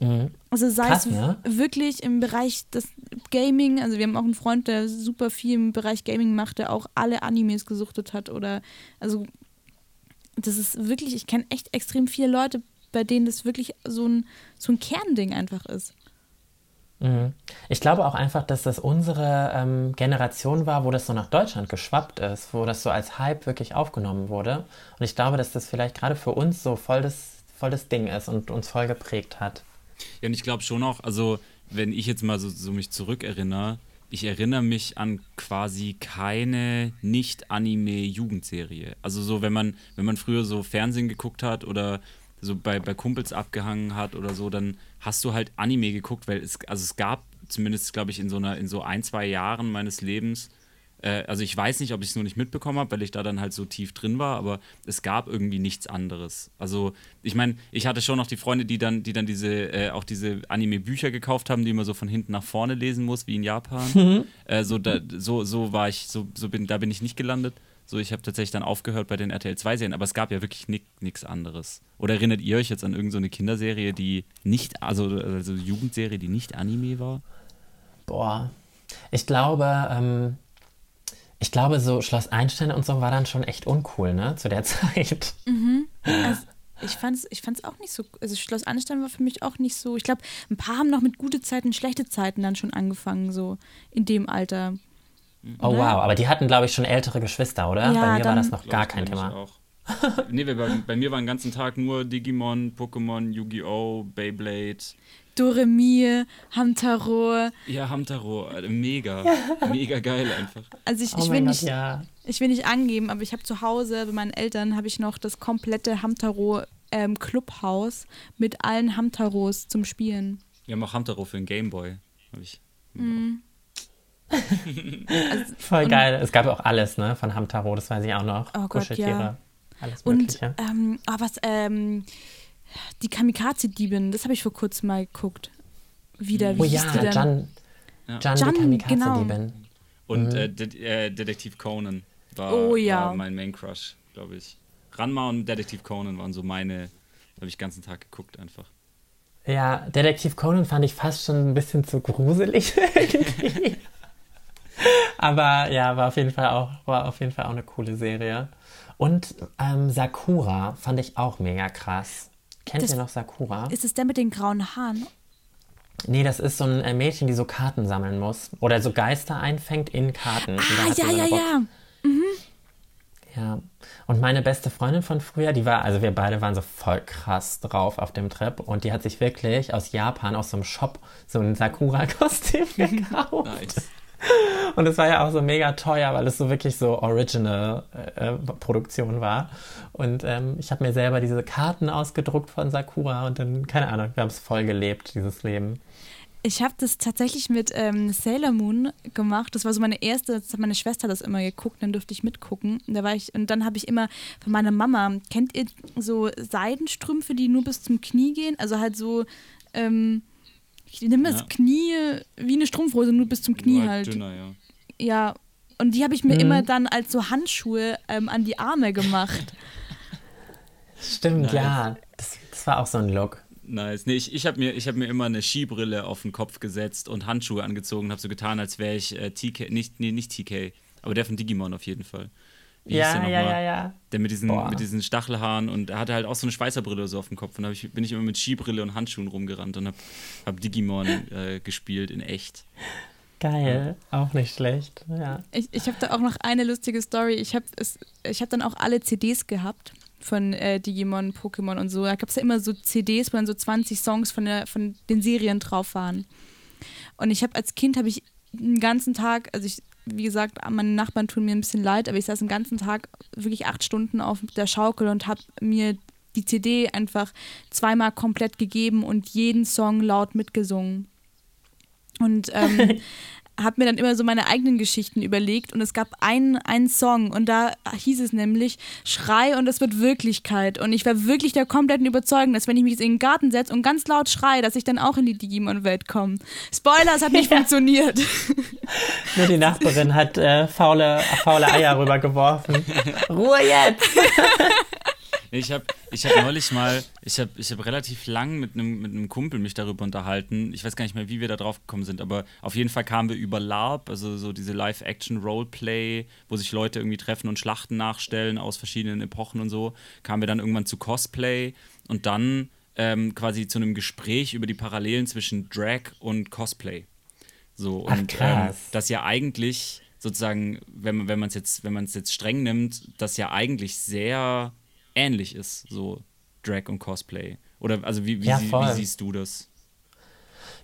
Mhm. Also sei Krass, es ne? wirklich im Bereich des Gaming, also wir haben auch einen Freund, der super viel im Bereich Gaming macht, der auch alle Animes gesuchtet hat oder also das ist wirklich, ich kenne echt extrem viele Leute, bei denen das wirklich so ein, so ein Kernding einfach ist. Mhm. Ich glaube auch einfach, dass das unsere ähm, Generation war, wo das so nach Deutschland geschwappt ist, wo das so als Hype wirklich aufgenommen wurde. Und ich glaube, dass das vielleicht gerade für uns so voll das, voll das Ding ist und uns voll geprägt hat. Ja, und ich glaube schon auch, also wenn ich jetzt mal so, so mich zurückerinnere, ich erinnere mich an quasi keine Nicht-Anime-Jugendserie. Also so, wenn man, wenn man früher so Fernsehen geguckt hat oder so bei, bei Kumpels abgehangen hat oder so, dann hast du halt Anime geguckt, weil es, also es gab zumindest, glaube ich, in so einer, in so ein, zwei Jahren meines Lebens, äh, also ich weiß nicht, ob ich es nur nicht mitbekommen habe, weil ich da dann halt so tief drin war, aber es gab irgendwie nichts anderes. Also, ich meine, ich hatte schon noch die Freunde, die dann, die dann diese, äh, auch diese Anime-Bücher gekauft haben, die man so von hinten nach vorne lesen muss, wie in Japan. Mhm. Äh, so, da, so, so war ich, so, so bin, da bin ich nicht gelandet. So, ich habe tatsächlich dann aufgehört bei den RTL 2 Serien, aber es gab ja wirklich nichts anderes. Oder erinnert ihr euch jetzt an irgendeine so Kinderserie, die nicht, also, also Jugendserie, die nicht Anime war? Boah. Ich glaube, ähm, ich glaube, so Schloss Einstein und so war dann schon echt uncool, ne, zu der [laughs] Zeit. Mhm. Also, ich fand es ich fand's auch nicht so, also Schloss Einstein war für mich auch nicht so, ich glaube, ein paar haben noch mit gute Zeiten, schlechte Zeiten dann schon angefangen, so in dem Alter. Oh ne? wow, aber die hatten, glaube ich, schon ältere Geschwister, oder? Ja, bei mir war das noch gar kein Thema. Auch. nee, bei, bei, mir war den ganzen Tag nur Digimon, Pokémon, Yu-Gi-Oh!, Beyblade. Doremi, Hamtaro. Ja, Hamtaro, mega. [laughs] mega geil einfach. Also ich, oh ich will Gott, nicht, ja. ich will nicht angeben, aber ich habe zu Hause bei meinen Eltern habe ich noch das komplette Hamtaro ähm, Clubhaus mit allen Hamtaros zum Spielen. Wir haben auch Hamtaro für den Gameboy. Habe ich. Mhm also, [laughs] Voll geil. Es gab auch alles, ne, von Hamtaro, das weiß ich auch noch. Oh Gott, ja. Alles Mögliche. Und ähm, oh, was, ähm, die Kamikaze-Diebin, das habe ich vor kurzem mal geguckt. Wieder, wie oh ja, die Jan, ja. Jan, Jan, die Kamikaze-Diebin. Genau. Und mhm. äh, De äh, Detektiv Conan war, oh, ja. war mein Main-Crush, glaube ich. Ranma und Detektiv Conan waren so meine, habe ich den ganzen Tag geguckt einfach. Ja, Detektiv Conan fand ich fast schon ein bisschen zu gruselig [laughs] irgendwie. [laughs] Aber ja, war auf jeden Fall auch, war auf jeden Fall auch eine coole Serie. Und ähm, Sakura fand ich auch mega krass. Kennt Das- ihr noch Sakura? Ist es der mit den grauen Haaren? Nee, das ist so ein äh, Mädchen, die so Karten sammeln muss. Oder so Geister einfängt in Karten. Ah, ja, so ja, Box. ja. Ja. Und meine beste Freundin von früher, die war, also wir beide waren so voll krass drauf auf dem Trip. Und die hat sich wirklich aus Japan, aus so einem Shop, so ein Sakura-Kostüm [laughs] gekauft. Nice. [laughs] Und es war ja auch so mega teuer, weil es so wirklich so Original-Produktion war. Und ähm, ich habe mir selber diese Karten ausgedruckt von Sakura und dann, keine Ahnung, wir haben es voll gelebt, dieses Leben. Ich habe das tatsächlich mit ähm, Sailor Moon gemacht. Das war so meine erste, das hat meine Schwester das immer geguckt, dann durfte ich mitgucken. Und, da war ich, und dann habe ich immer von meiner Mama, kennt ihr so Seidenstrümpfe, die nur bis zum Knie gehen? Also halt so, ähm, ich nehme das Ja. Knie wie eine Strumpfhose, nur bis zum Knie Nur halt. dünner, ja. Ja. Und die habe ich mir Mhm. immer dann als so Handschuhe ähm, an die Arme gemacht. [laughs] Stimmt, Nice. ja. Das, das war auch so ein Look. Nice. Nee, ich, ich habe mir, ich hab mir immer eine Skibrille auf den Kopf gesetzt und Handschuhe angezogen und habe so getan, als wäre ich äh, TK, nicht, nee, nicht TK, aber der von Digimon auf jeden Fall. Wie Ja, ja, ja, ja. Der mit diesen, Boah. mit diesen Stachelhaaren und er hatte halt auch so eine Schweißerbrille so auf dem Kopf und da hab ich, bin ich immer mit Skibrille und Handschuhen rumgerannt und habe hab Digimon [laughs] äh, gespielt in echt. Geil. Auch nicht schlecht. Ja. Ich, ich habe da auch noch eine lustige Story. Ich habe hab dann auch alle CDs gehabt von äh, Digimon, Pokémon und so. Da gab es ja immer so CDs, wo dann so 20 Songs von, der, von den Serien drauf waren. Und ich habe als Kind, habe ich den ganzen Tag, also ich, wie gesagt, meine Nachbarn tun mir ein bisschen leid, aber ich saß den ganzen Tag wirklich acht Stunden auf der Schaukel und habe mir die CD einfach zweimal komplett gegeben und jeden Song laut mitgesungen. Und ähm, [laughs] habe mir dann immer so meine eigenen Geschichten überlegt und es gab einen, einen Song und da hieß es nämlich Schrei und es wird Wirklichkeit und ich war wirklich der kompletten Überzeugung, dass wenn ich mich jetzt in den Garten setze und ganz laut schreie, dass ich dann auch in die Digimon-Welt komme. Spoiler, es hat nicht funktioniert. [laughs] Nur die Nachbarin hat äh, faule, faule Eier rübergeworfen. [laughs] Ruhe jetzt! [laughs] Ich habe ich hab neulich mal, ich habe ich hab relativ lang mit einem mit einem Kumpel mich darüber unterhalten. Ich weiß gar nicht mehr, wie wir da drauf gekommen sind, aber auf jeden Fall kamen wir über LARP, also so diese Live-Action-Roleplay, wo sich Leute irgendwie treffen und Schlachten nachstellen aus verschiedenen Epochen und so. Kamen wir dann irgendwann zu Cosplay und dann ähm, quasi zu einem Gespräch über die Parallelen zwischen Drag und Cosplay. So, Ach, und ähm, krass. das ja eigentlich sozusagen, wenn man wenn man es jetzt wenn man es jetzt streng nimmt, das ja eigentlich sehr ähnlich ist, so Drag und Cosplay. Oder also wie, wie, Ja, sie, wie siehst du das?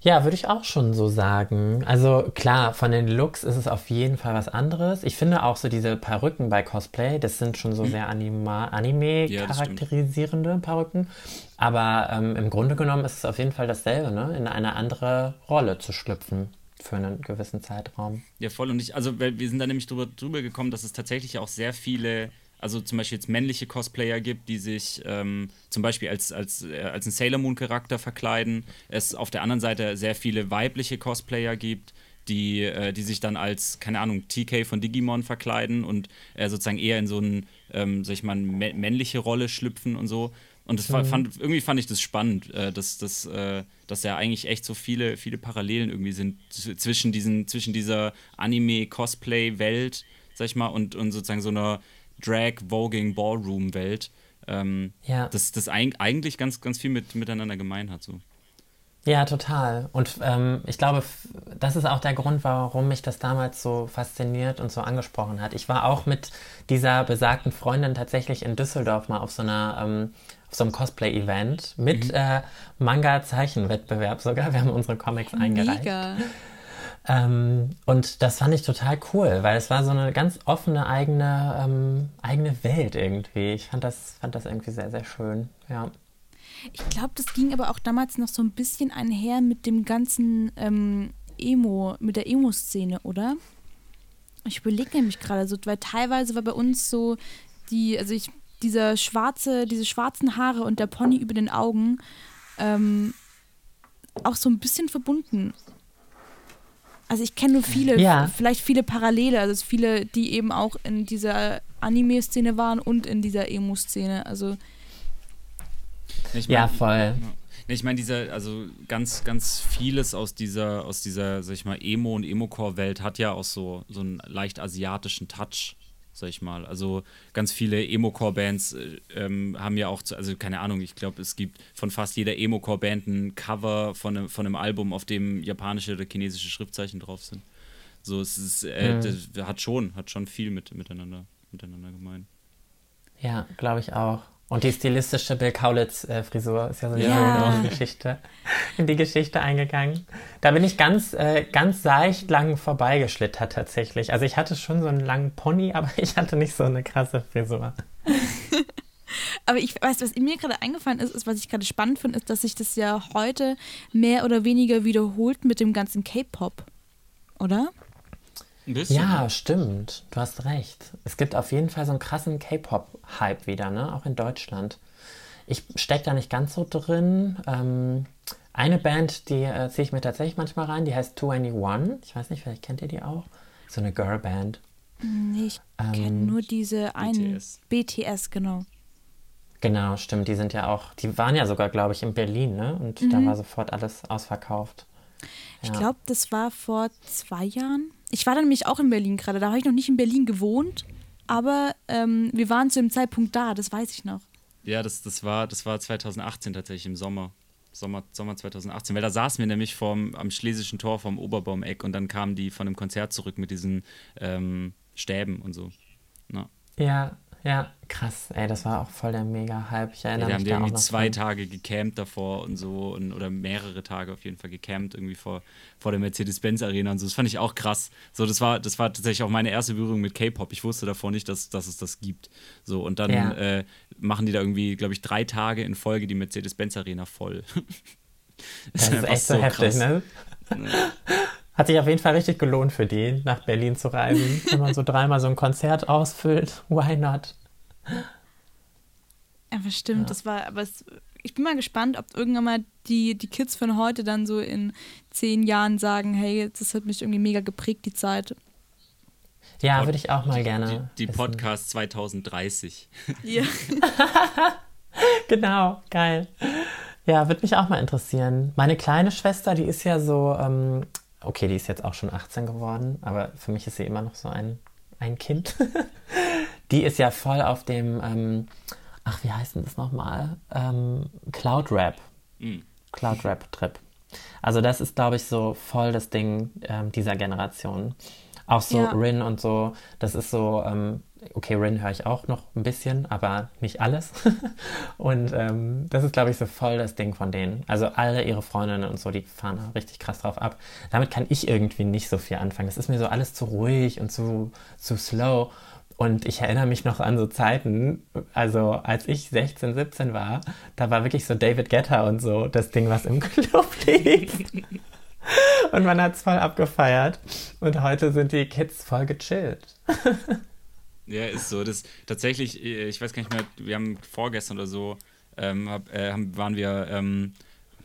Ja, würde ich auch schon so sagen. Also klar, von den Looks ist es auf jeden Fall was anderes. Ich finde auch so diese Perücken bei Cosplay, das sind schon so sehr Anima Ja. Anime-charakterisierende Perücken. Aber ähm, im Grunde genommen ist es auf jeden Fall dasselbe, ne? In eine andere Rolle zu schlüpfen für einen gewissen Zeitraum. Ja, voll. Und ich, also wir sind da nämlich drüber, drüber gekommen, dass es tatsächlich auch sehr viele, also zum Beispiel jetzt männliche Cosplayer gibt, die sich ähm, zum Beispiel als, als, äh, als ein Sailor Moon-Charakter verkleiden. Es auf der anderen Seite sehr viele weibliche Cosplayer gibt, die, äh, die sich dann als, keine Ahnung, TK von Digimon verkleiden und äh, sozusagen eher in so eine, ähm, sag ich mal, mä- männliche Rolle schlüpfen und so. Und das fa- fand, irgendwie fand ich das spannend, äh, dass, dass, äh, dass ja eigentlich echt so viele, viele Parallelen irgendwie sind zwischen, diesen, zwischen dieser Anime-Cosplay-Welt, sag ich mal, und, und sozusagen so einer Drag-Voging-Ballroom-Welt. Ähm, Ja. das eig eigentlich ganz, ganz viel mit, miteinander gemein hat. So. Ja, total. Und ähm, ich glaube, das ist auch der Grund, warum mich das damals so fasziniert und so angesprochen hat. Ich war auch mit dieser besagten Freundin tatsächlich in Düsseldorf mal auf so einer ähm, auf so einem Cosplay-Event mit äh, Manga-Zeichenwettbewerb sogar. Wir haben unsere Comics eingereicht. Mega. Ähm, und das fand ich total cool, weil es war so eine ganz offene eigene, ähm, eigene Welt irgendwie. Ich fand das, fand das irgendwie sehr, sehr schön. Ja. Ich glaube, das ging aber auch damals noch so ein bisschen einher mit dem ganzen ähm, Emo, mit der Emo-Szene, oder? Ich überlege nämlich gerade so, weil teilweise war bei uns so die, also ich, dieser schwarze, diese schwarzen Haare und der Pony über den Augen ähm, auch so ein bisschen verbunden. Also ich kenne nur viele, Ja. vielleicht viele Parallele, also viele, die eben auch in dieser Anime-Szene waren und in dieser Emo-Szene. Also Ich Ja, mein- voll. Ich meine, dieser, also ganz, ganz vieles aus dieser, aus dieser, sag ich mal, Emo- und Emo-Core-Welt hat ja auch so, so einen leicht asiatischen Touch, sag ich mal. Also ganz viele Emo-Core-Bands äh, ähm, haben ja auch, zu, also keine Ahnung, ich glaube, es gibt von fast jeder Emo-Core-Band ein Cover von einem, von einem Album, auf dem japanische oder chinesische Schriftzeichen drauf sind. So, es ist, äh, Mhm. das hat schon, hat schon viel mit, miteinander, miteinander gemein. Ja, glaube ich auch. Und die stilistische Bill Kaulitz-Frisur ist ja sowieso Ja. in die Geschichte, in die Geschichte eingegangen. Da bin ich ganz, äh, ganz seicht lang vorbeigeschlittert tatsächlich. Also ich hatte schon so einen langen Pony, [laughs] aber ich hatte nicht so eine krasse Frisur. [laughs] Aber ich weiß, was mir gerade eingefallen ist, ist, was ich gerade spannend finde, ist, dass sich das ja heute mehr oder weniger wiederholt mit dem ganzen K-Pop. Oder? Ein bisschen. Ja, stimmt. Du hast recht. Es gibt auf jeden Fall so einen krassen K-Pop-Hype wieder, ne? Auch in Deutschland. Ich stecke da nicht ganz so drin. Ähm, eine Band, die äh, ziehe ich mir tatsächlich manchmal rein, die heißt 2NE1. Ich weiß nicht, vielleicht kennt ihr die auch. So eine Girlband. Nee, ich Ähm, kenne nur diese einen. BTS. BTS, genau. Genau, stimmt. Die sind ja auch, die waren ja sogar, glaube ich, in Berlin, ne? Und da war sofort alles ausverkauft. Ich Ja. glaube, das war vor zwei Jahren. Ich war dann nämlich auch in Berlin gerade. Da habe ich noch nicht in Berlin gewohnt. Aber ähm, wir waren zu dem Zeitpunkt da, das weiß ich noch. Ja, das, das, war, das war 2018 tatsächlich im Sommer. Sommer, Sommer 2018. Weil da saßen wir nämlich vorm, am Schlesischen Tor vom Oberbaumeck und dann kamen die von einem Konzert zurück mit diesen ähm, Stäben und so. Na. Ja, ja, krass. Ey, das war auch voll der Mega-Hype. Ich Ja, erinnere haben mich die da auch irgendwie noch zwei dran. Tage gecampt davor und so und, oder mehrere Tage auf jeden Fall gecampt irgendwie vor, vor der Mercedes-Benz-Arena und so. Das fand ich auch krass. So, das war, das war tatsächlich auch meine erste Berührung mit K-Pop. Ich wusste davor nicht, dass, dass es das gibt. So, und dann Ja. äh, machen die da irgendwie, glaube ich, drei Tage in Folge die Mercedes-Benz-Arena voll. [laughs] Das ist einfach echt so, heftig, krass. ne? Hat sich auf jeden Fall richtig gelohnt für die, nach Berlin zu reisen. [laughs] Wenn man so dreimal so ein Konzert ausfüllt, why not? Aber stimmt, das war, aber es, ich bin mal gespannt, ob irgendwann mal die, die Kids von heute dann so in zehn Jahren sagen, hey, das hat mich irgendwie mega geprägt, die Zeit. Ja, Pod- würde ich auch mal gerne. Die, die. Podcast 2030. Ja. [laughs] Genau, geil. Ja, würde mich auch mal interessieren. Meine kleine Schwester, die ist ja so, ähm, okay, die ist jetzt auch schon 18 geworden, aber für mich ist sie immer noch so ein, ein Kind. [laughs] die ist ja voll auf dem, ähm, ach, wie heißt denn das nochmal? Ähm, Cloud Rap. Mhm. Cloud Rap Trip. Also das ist, glaube ich, so voll das Ding ähm, dieser Generation. Auch so Ja. Rin und so, das ist so, ähm, okay, Rin höre ich auch noch ein bisschen, aber nicht alles. [laughs] und ähm, das ist, glaube ich, so voll das Ding von denen. Also alle ihre Freundinnen und so, die fahren da richtig krass drauf ab. Damit kann ich irgendwie nicht so viel anfangen. Das ist mir so alles zu ruhig und zu, zu slow. Und ich erinnere mich noch an so Zeiten, also als ich 16, 17 war, da war wirklich so David Guetta und so das Ding, was im [laughs] Club lief. Und man hat es voll abgefeiert. Und heute sind die Kids voll gechillt. [laughs] Ja, ist so. Das tatsächlich, äh, ich weiß gar nicht mehr, wir haben vorgestern oder so, ähm, hab, äh, waren wir, ähm,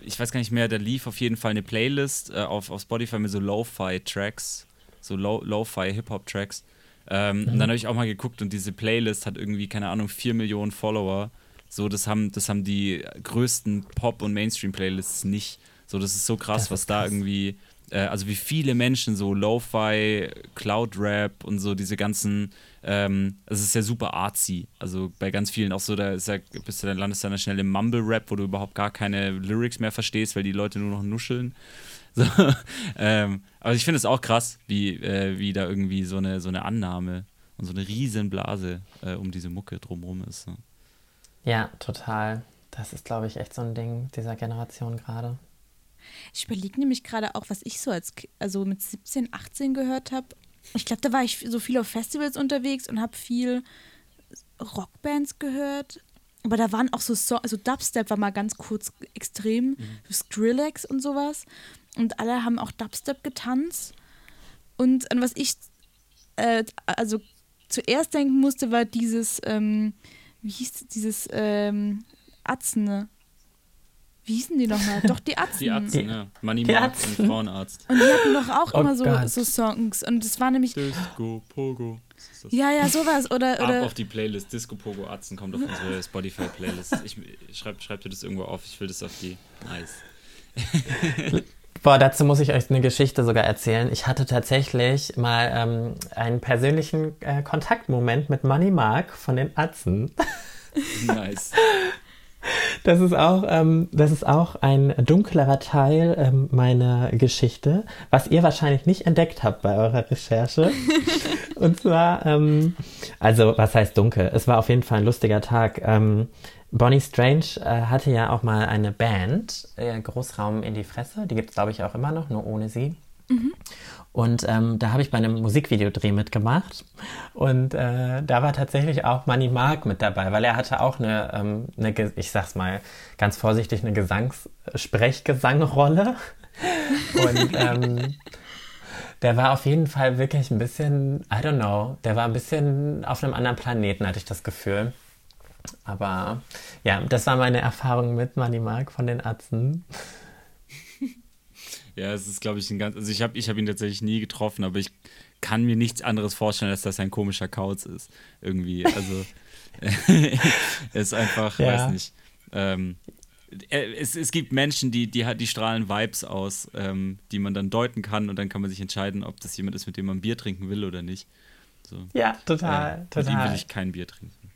ich weiß gar nicht mehr, da lief auf jeden Fall eine Playlist äh, auf, auf Spotify mit so Lo-Fi-Tracks, so Lo- Lo-Fi-Hip-Hop-Tracks. Ähm, Und dann habe ich auch mal geguckt und diese Playlist hat irgendwie, keine Ahnung, 4 Millionen Follower. So, das haben, das haben die größten Pop- und Mainstream-Playlists nicht. So, das ist so krass, ist was da krass. irgendwie, äh, also wie viele Menschen so Lo-Fi, Cloud-Rap und so diese ganzen, ähm, es ist ja super artsy. Also bei ganz vielen auch so, da ist ja, bist du dann landest du dann schnell im Mumble-Rap, wo du überhaupt gar keine Lyrics mehr verstehst, weil die Leute nur noch nuscheln. [laughs] So, ähm, aber ich finde es auch krass, wie, äh, wie da irgendwie so eine, so eine Annahme und so eine riesen Blase äh, um diese Mucke drumherum ist. Ne? Ja, total. Das ist, glaube ich, echt so ein Ding dieser Generation gerade. Ich überlege nämlich gerade auch, was ich so als, also mit 17, 18 gehört habe. Ich glaube, da war ich so viel auf Festivals unterwegs und habe viel Rockbands gehört. Aber da waren auch so, so also Dubstep war mal ganz kurz extrem, so Skrillex und sowas. Und alle haben auch Dubstep getanzt. Und an was ich äh, also zuerst denken musste, war dieses, ähm, wie hieß dieses ähm, Atzene. Wie hießen die nochmal? Doch, die Atzen. Die Atzen, ja. Money Die Atzen. und Frauenarzt. Und die hatten doch auch Oh immer so, Gott. so Songs. Und es war nämlich, Disco Pogo. Ja, ja, sowas. Oder, Ab oder auf die Playlist. Disco Pogo Atzen kommt auf unsere Spotify-Playlist. Ich schreib, schreib dir das irgendwo auf. Ich will das auf die. Nice. [laughs] Boah, dazu muss ich euch eine Geschichte sogar erzählen. Ich hatte tatsächlich mal ähm, einen persönlichen äh, Kontaktmoment mit Money Mark von den Atzen. [laughs] Nice. [laughs] Das ist auch, ähm, das ist auch ein dunklerer Teil ähm, meiner Geschichte, was ihr wahrscheinlich nicht entdeckt habt bei eurer Recherche. [laughs] Und zwar, ähm, also was heißt dunkel? Es war auf jeden Fall ein lustiger Tag. Ähm, Bonnie Strange äh, hatte ja auch mal eine Band, äh, Großraum in die Fresse. Die gibt es, glaube ich, auch immer noch, nur ohne sie. Und ähm, da habe ich bei einem Musikvideodreh mitgemacht. Und äh, da war tatsächlich auch Manny Mark mit dabei, weil er hatte auch eine, ähm, eine ich sag's mal ganz vorsichtig, eine Gesangs-, Sprechgesangrolle. [laughs] Und ähm, der war auf jeden Fall wirklich ein bisschen, I don't know, der war ein bisschen auf einem anderen Planeten, hatte ich das Gefühl. Aber ja, das war meine Erfahrung mit Manny Mark von den Atzen. Ja, es ist, glaube ich, ein ganz. Also, ich habe ich hab ihn tatsächlich nie getroffen, aber ich kann mir nichts anderes vorstellen, als dass er ein komischer Kauz ist. Irgendwie. Also, [laughs] er ist einfach, Ja. weiß nicht. Ähm, es, es gibt Menschen, die, die, die strahlen Vibes aus, ähm, die man dann deuten kann und dann kann man sich entscheiden, ob das jemand ist, mit dem man Bier trinken will oder nicht. So. Ja, total, Äh, Mit ihm total. will ich kein Bier trinken.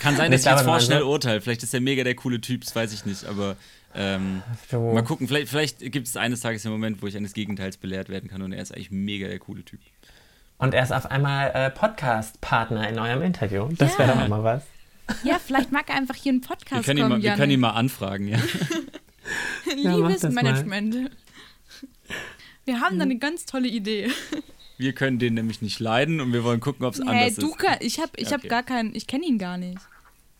Kann [laughs] sein, dass ich jetzt vorschnell wird- urteile. Vielleicht ist er mega der coole Typ, das weiß ich nicht. Aber ähm, mal gucken, vielleicht, vielleicht gibt es eines Tages den Moment, wo ich eines Gegenteils belehrt werden kann und er ist eigentlich mega der coole Typ. Und er ist auf einmal äh, Podcast-Partner in eurem Interview. Das wäre Ja. doch auch mal was. ja, vielleicht mag er einfach hier einen Wir Podcast können, ihn kommen, mal, wir können ihn mal anfragen, ja. [laughs] Ja. Liebesmanagement. Wir haben da eine ganz tolle Idee. Wir können den nämlich nicht leiden und wir wollen gucken, ob es Hey, anders du ist. kann, ich habe ich Ja, hab okay. gar keinen, ich kenne ihn gar nicht.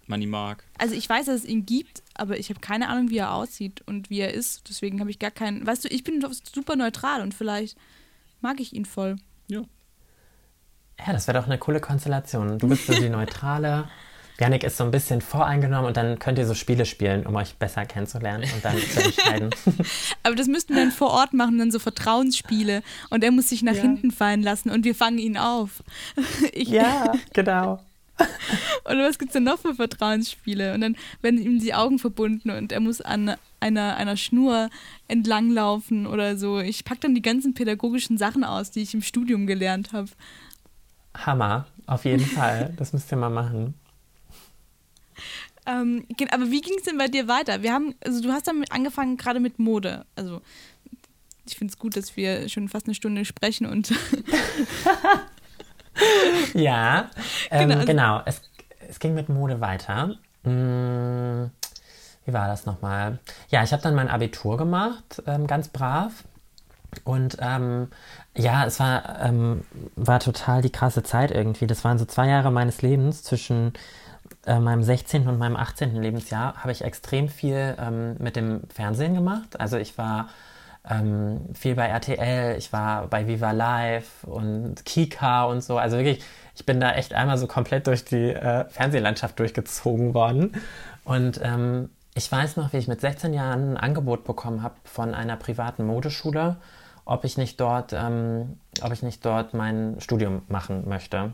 Money Mark. Also ich weiß, dass es ihn gibt, aber ich habe keine Ahnung, wie er aussieht und wie er ist. Deswegen habe ich gar keinen. Weißt du, ich bin doch super neutral und vielleicht mag ich ihn voll. Ja. Ja, das wäre doch eine coole Konstellation. Du bist so die [laughs] Neutrale. Janik ist so ein bisschen voreingenommen und dann könnt ihr so Spiele spielen, um euch besser kennenzulernen und dann zu entscheiden. [laughs] Aber das müssten wir dann vor Ort machen, dann so Vertrauensspiele. Und er muss sich nach Ja. hinten fallen lassen und wir fangen ihn auf. [laughs] Ich, ja, genau. [laughs] Oder was gibt es denn noch für Vertrauensspiele? Und dann werden ihm die Augen verbunden und er muss an einer, einer Schnur entlanglaufen oder so. Ich packe dann die ganzen pädagogischen Sachen aus, die ich im Studium gelernt habe. Hammer, auf jeden Fall. Das müsst ihr mal machen. [laughs] Ähm, aber wie ging es denn bei dir weiter? Wir haben, also du hast damit angefangen gerade mit Mode. Also ich finde es gut, dass wir schon fast eine Stunde sprechen und [laughs] [laughs] Ja, ähm, Genau, genau. Es, es ging mit Mode weiter. Hm, wie war das nochmal? Ja, ich habe dann mein Abitur gemacht, ähm, ganz brav. Und ähm, ja, es war, ähm, war total die krasse Zeit irgendwie. Das waren so zwei Jahre meines Lebens. Zwischen äh, meinem 16. und meinem 18. Lebensjahr habe ich extrem viel ähm, mit dem Fernsehen gemacht. Also ich war ähm, viel bei RTL, ich war bei Viva Live und Kika und so. Also wirklich, ich bin da echt einmal so komplett durch die äh, Fernsehlandschaft durchgezogen worden. Und ähm, ich weiß noch, wie ich mit 16 Jahren ein Angebot bekommen habe von einer privaten Modeschule, ob ich nicht dort, ähm, ob ich nicht dort mein Studium machen möchte.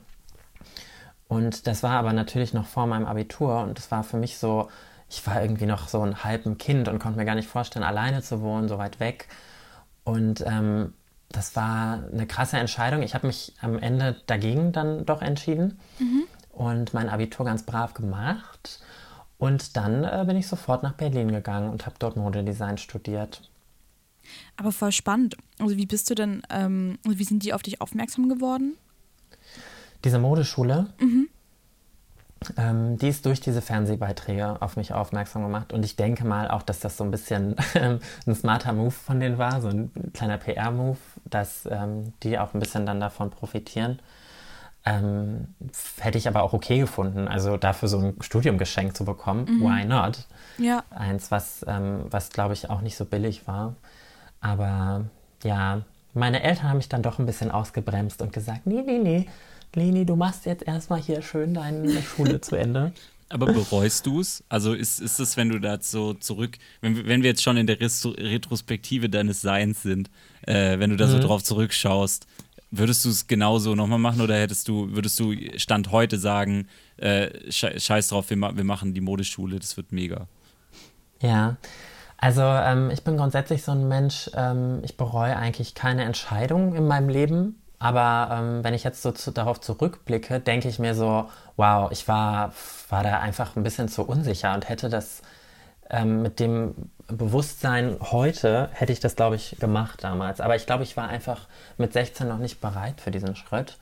Und das war aber natürlich noch vor meinem Abitur und das war für mich so, ich war irgendwie noch so ein halben Kind und konnte mir gar nicht vorstellen, alleine zu wohnen, so weit weg. Und ähm, das war eine krasse Entscheidung. Ich habe mich am Ende dagegen dann doch entschieden und mein Abitur ganz brav gemacht. Und dann äh, bin ich sofort nach Berlin gegangen und habe dort Modedesign studiert. aber voll spannend. Also wie bist du denn, ähm, wie sind die auf dich aufmerksam geworden? Diese Modeschule, ähm, die ist durch diese Fernsehbeiträge auf mich aufmerksam gemacht. Und ich denke mal auch, dass das so ein bisschen [laughs] ähm, ein smarter Move von denen war, so ein kleiner PR-Move, dass ähm, die auch ein bisschen dann davon profitieren. Ähm, hätte ich aber auch okay gefunden, also dafür so ein Studium geschenkt zu bekommen. Why not? Ja. Eins, was, ähm, was glaube ich auch nicht so billig war. Aber ja, meine Eltern haben mich dann doch ein bisschen ausgebremst und gesagt, nee, nee, nee, Leni, du machst jetzt erstmal hier schön deine [laughs] Schule zu Ende. Aber bereust du es? Also ist, ist es, wenn du da so zurück, wenn, wenn wir jetzt schon in der Retrospektive deines Seins sind, äh, wenn du da mhm. so drauf zurückschaust, würdest du es genauso nochmal machen oder hättest du, würdest du Stand heute sagen, äh, scheiß drauf, wir, ma wir machen die Modeschule, das wird mega? Ja, also ähm, ich bin grundsätzlich so ein Mensch, ähm, ich bereue eigentlich keine Entscheidung in meinem Leben. Aber ähm, wenn ich jetzt so zu, darauf zurückblicke, denke ich mir so, wow, ich war, war da einfach ein bisschen zu unsicher und hätte das ähm, mit dem Bewusstsein heute, hätte ich das, glaube ich, gemacht damals. Aber ich glaube, ich war einfach mit 16 noch nicht bereit für diesen Schritt.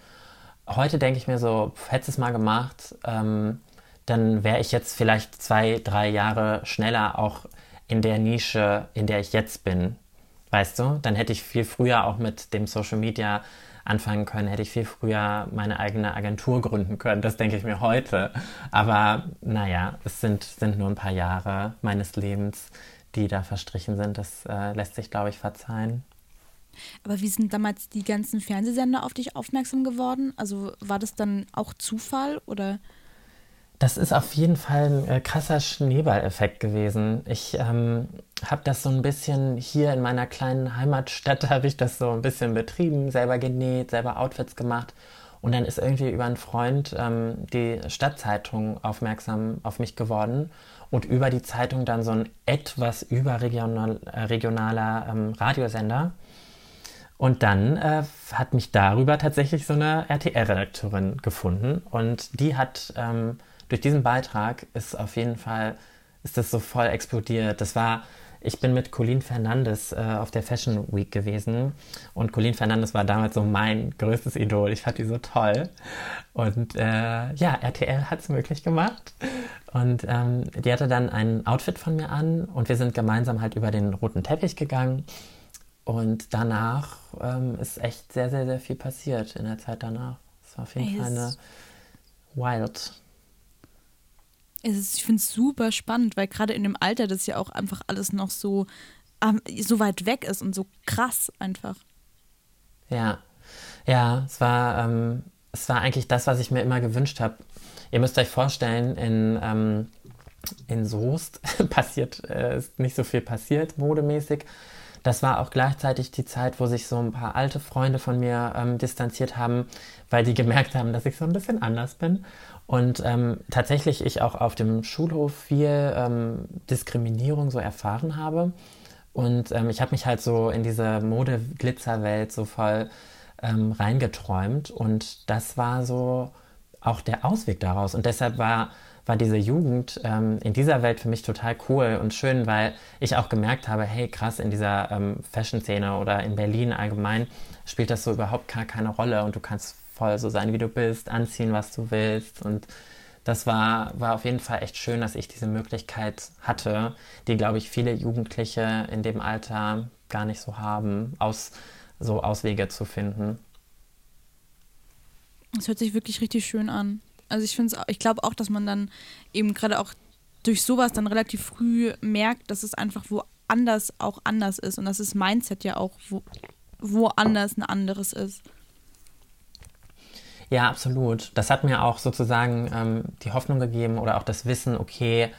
Heute denke ich mir so, hätte es mal gemacht, ähm, dann wäre ich jetzt vielleicht zwei, drei Jahre schneller auch in der Nische, in der ich jetzt bin. Weißt du? Dann hätte ich viel früher auch mit dem Social Media anfangen können, hätte ich viel früher meine eigene Agentur gründen können. Das denke ich mir heute. Aber naja, es sind, sind nur ein paar Jahre meines Lebens, die da verstrichen sind. Das äh, lässt sich, glaube ich, verzeihen. Aber wie sind damals die ganzen Fernsehsender auf dich aufmerksam geworden? Also war das dann auch Zufall oder? Das ist auf jeden Fall ein äh, krasser Schneeballeffekt gewesen. Ich ähm, habe das so ein bisschen hier in meiner kleinen Heimatstadt, [laughs] habe ich das so ein bisschen betrieben, selber genäht, selber Outfits gemacht. Und dann ist irgendwie über einen Freund ähm, die Stadtzeitung aufmerksam auf mich geworden und über die Zeitung dann so ein etwas überregionaler äh, regionaler, ähm, Radiosender. Und dann äh, hat mich darüber tatsächlich so eine RTL-Redakteurin gefunden und die hat ähm, durch diesen Beitrag ist auf jeden Fall, ist das so voll explodiert. Das war, ich bin mit Colleen Fernandes äh, auf der Fashion Week gewesen und Colleen Fernandes war damals so mein größtes Idol. Ich fand die so toll. Und äh, ja, RTL hat es möglich gemacht. Und ähm, die hatte dann ein Outfit von mir an und wir sind gemeinsam halt über den roten Teppich gegangen. Und danach ähm, ist echt sehr, sehr, sehr viel passiert in der Zeit danach. Es war auf jeden Fall eine wild ist, ich finde es super spannend, weil gerade in dem Alter das ja auch einfach alles noch so, ähm, so weit weg ist und so krass einfach. Ja, ja, es war, ähm, es war eigentlich das, was ich mir immer gewünscht habe. Ihr müsst euch vorstellen, in, ähm, in Soest [laughs] passiert, äh, ist nicht so viel passiert, modemäßig. Das war auch gleichzeitig die Zeit, wo sich so ein paar alte Freunde von mir ähm, distanziert haben, weil die gemerkt haben, dass ich so ein bisschen anders bin. Und ähm, tatsächlich ich auch auf dem Schulhof viel ähm, Diskriminierung so erfahren habe. Und ähm, ich habe mich halt so in diese Mode-Glitzer-Welt so voll ähm, reingeträumt. Und das war so auch der Ausweg daraus. Und deshalb war, war diese Jugend ähm, in dieser Welt für mich total cool und schön, weil ich auch gemerkt habe, hey krass, in dieser ähm, Fashion-Szene oder in Berlin allgemein spielt das so überhaupt gar keine Rolle und du kannst voll so sein, wie du bist, anziehen, was du willst. Und das war, war auf jeden Fall echt schön, dass ich diese Möglichkeit hatte, die, glaube ich, viele Jugendliche in dem Alter gar nicht so haben, aus, so Auswege zu finden. Das hört sich wirklich richtig schön an. Also ich finde ich glaube auch, dass man dann eben gerade auch durch sowas dann relativ früh merkt, dass es einfach woanders auch anders ist und dass das Mindset ja auch wo, woanders ein anderes ist. Ja, absolut. Das hat mir auch sozusagen ähm, die Hoffnung gegeben oder auch das Wissen, okay,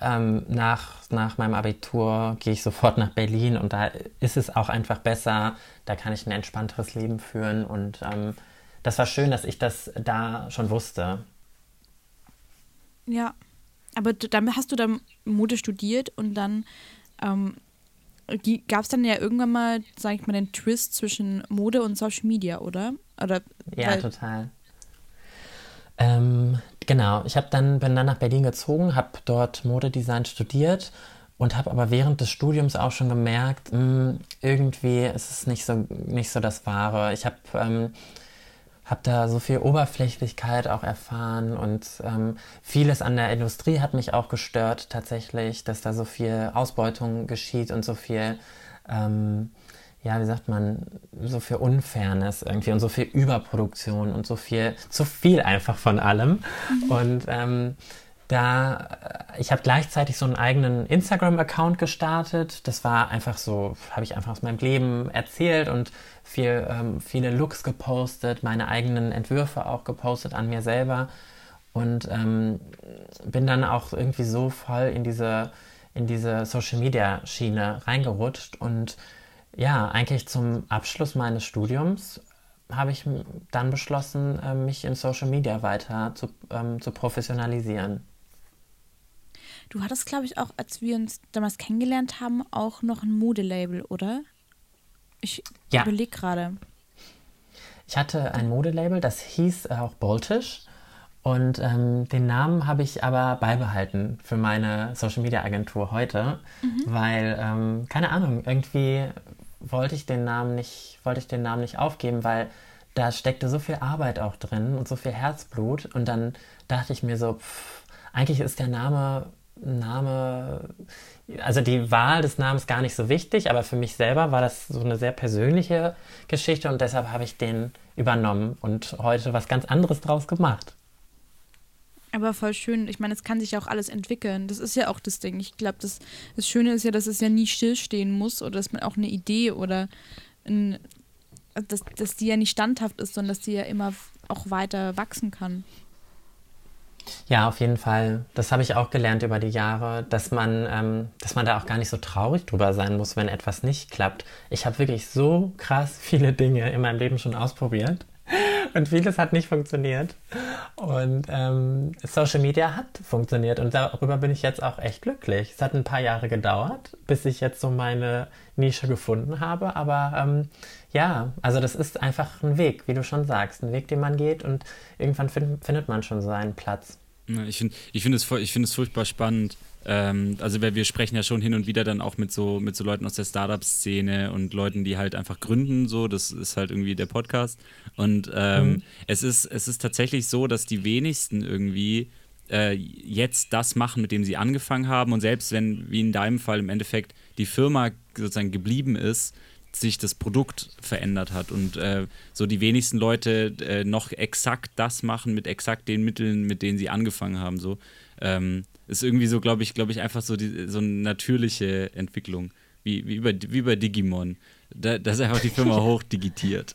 ähm, nach, nach meinem Abitur gehe ich sofort nach Berlin und da ist es auch einfach besser, da kann ich ein entspannteres Leben führen und ähm, das war schön, dass ich das da schon wusste. Ja, aber dann hast du dann Mode studiert und dann ähm, gab es dann ja irgendwann mal, sag ich mal, den Twist zwischen Mode und Social Media, oder? oder ja, total. Ähm, genau, ich habe dann bin dann nach Berlin gezogen, habe dort Modedesign studiert und habe aber während des Studiums auch schon gemerkt, mh, hm, irgendwie ist es nicht so nicht so das Wahre. Ich habe ähm, habe da so viel Oberflächlichkeit auch erfahren und ähm, vieles an der Industrie hat mich auch gestört tatsächlich, dass da so viel Ausbeutung geschieht und so viel ähm, ja, wie sagt man, so viel Unfairness irgendwie und so viel Überproduktion und so viel, zu viel einfach von allem. Mhm. Und ähm, da, äh, ich habe gleichzeitig so einen eigenen Instagram-Account gestartet. Das war einfach so, habe ich einfach aus meinem Leben erzählt und viel, ähm, viele Looks gepostet, meine eigenen Entwürfe auch gepostet an mir selber. und ähm, bin dann auch irgendwie so voll in diese, in diese Social Media Schiene reingerutscht und ja, eigentlich zum Abschluss meines Studiums habe ich dann beschlossen, äh, mich in Social Media weiter zu, ähm, zu professionalisieren. Du hattest, glaube ich, auch, als wir uns damals kennengelernt haben, auch noch ein Modelabel, oder? Ich ja. überlege gerade. Ich hatte ein Modelabel, das hieß äh, auch Boltisch. Und ähm, den Namen habe ich aber beibehalten für meine Social Media Agentur heute, mhm. weil, ähm, keine Ahnung, irgendwie wollte ich den Namen nicht, wollte ich den Namen nicht aufgeben, weil da steckte so viel Arbeit auch drin und so viel Herzblut. Und dann dachte ich mir so, pff, eigentlich ist der Name, Name, also die Wahl des Namens gar nicht so wichtig, aber für mich selber war das so eine sehr persönliche Geschichte und deshalb habe ich den übernommen und heute was ganz anderes draus gemacht. Aber voll schön. Ich meine, es kann sich auch alles entwickeln. Das ist ja auch das Ding. Ich glaube, das, das Schöne ist ja, dass es ja nie stillstehen muss oder dass man auch eine Idee oder ein, dass, dass die ja nicht standhaft ist, sondern dass die ja immer auch weiter wachsen kann. Ja, auf jeden Fall. Das habe ich auch gelernt über die Jahre, dass man, ähm, dass man da auch gar nicht so traurig drüber sein muss, wenn etwas nicht klappt. Ich habe wirklich so krass viele Dinge in meinem Leben schon ausprobiert und vieles hat nicht funktioniert. Und ähm, Social Media hat funktioniert und darüber bin ich jetzt auch echt glücklich. Es hat ein paar Jahre gedauert, bis ich jetzt so meine Nische gefunden habe. Aber ähm, ja, also das ist einfach ein Weg, wie du schon sagst. Ein Weg, den man geht und irgendwann find, findet man schon seinen Platz. Ich finde ich find es, find es furchtbar spannend, ähm, also wir, wir sprechen ja schon hin und wieder dann auch mit so, mit so Leuten aus der Startup-Szene und Leuten, die halt einfach gründen, so, das ist halt irgendwie der Podcast. Und ähm, mhm. es, ist, es ist tatsächlich so, dass die wenigsten irgendwie äh, jetzt das machen, mit dem sie angefangen haben. Und selbst wenn, wie in deinem Fall im Endeffekt, die Firma sozusagen geblieben ist, sich das Produkt verändert hat und äh, so die wenigsten Leute äh, noch exakt das machen mit exakt den Mitteln, mit denen sie angefangen haben. So. Ähm, ist irgendwie so, glaube ich, glaube ich, einfach so, die, so eine natürliche Entwicklung. Wie, wie, über, wie bei Digimon. Da, da ist einfach die Firma [laughs] hochdigitiert.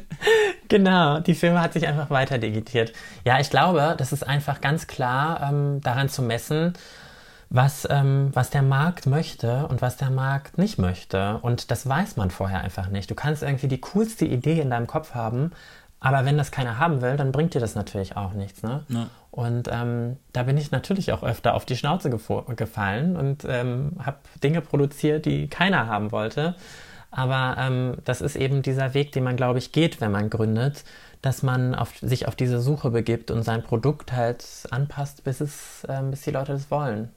[laughs] genau, die Firma hat sich einfach weiter digitiert. Ja, ich glaube, das ist einfach ganz klar ähm, daran zu messen, was, ähm, was der Markt möchte und was der Markt nicht möchte. Und das weiß man vorher einfach nicht. Du kannst irgendwie die coolste Idee in deinem Kopf haben, aber wenn das keiner haben will, dann bringt dir das natürlich auch nichts. Ne? Ja. Und ähm, da bin ich natürlich auch öfter auf die Schnauze gefallen und ähm, habe Dinge produziert, die keiner haben wollte. Aber ähm, das ist eben dieser Weg, den man, glaube ich, geht, wenn man gründet, dass man auf, sich auf diese Suche begibt und sein Produkt halt anpasst, bis, es, ähm, bis die Leute das wollen.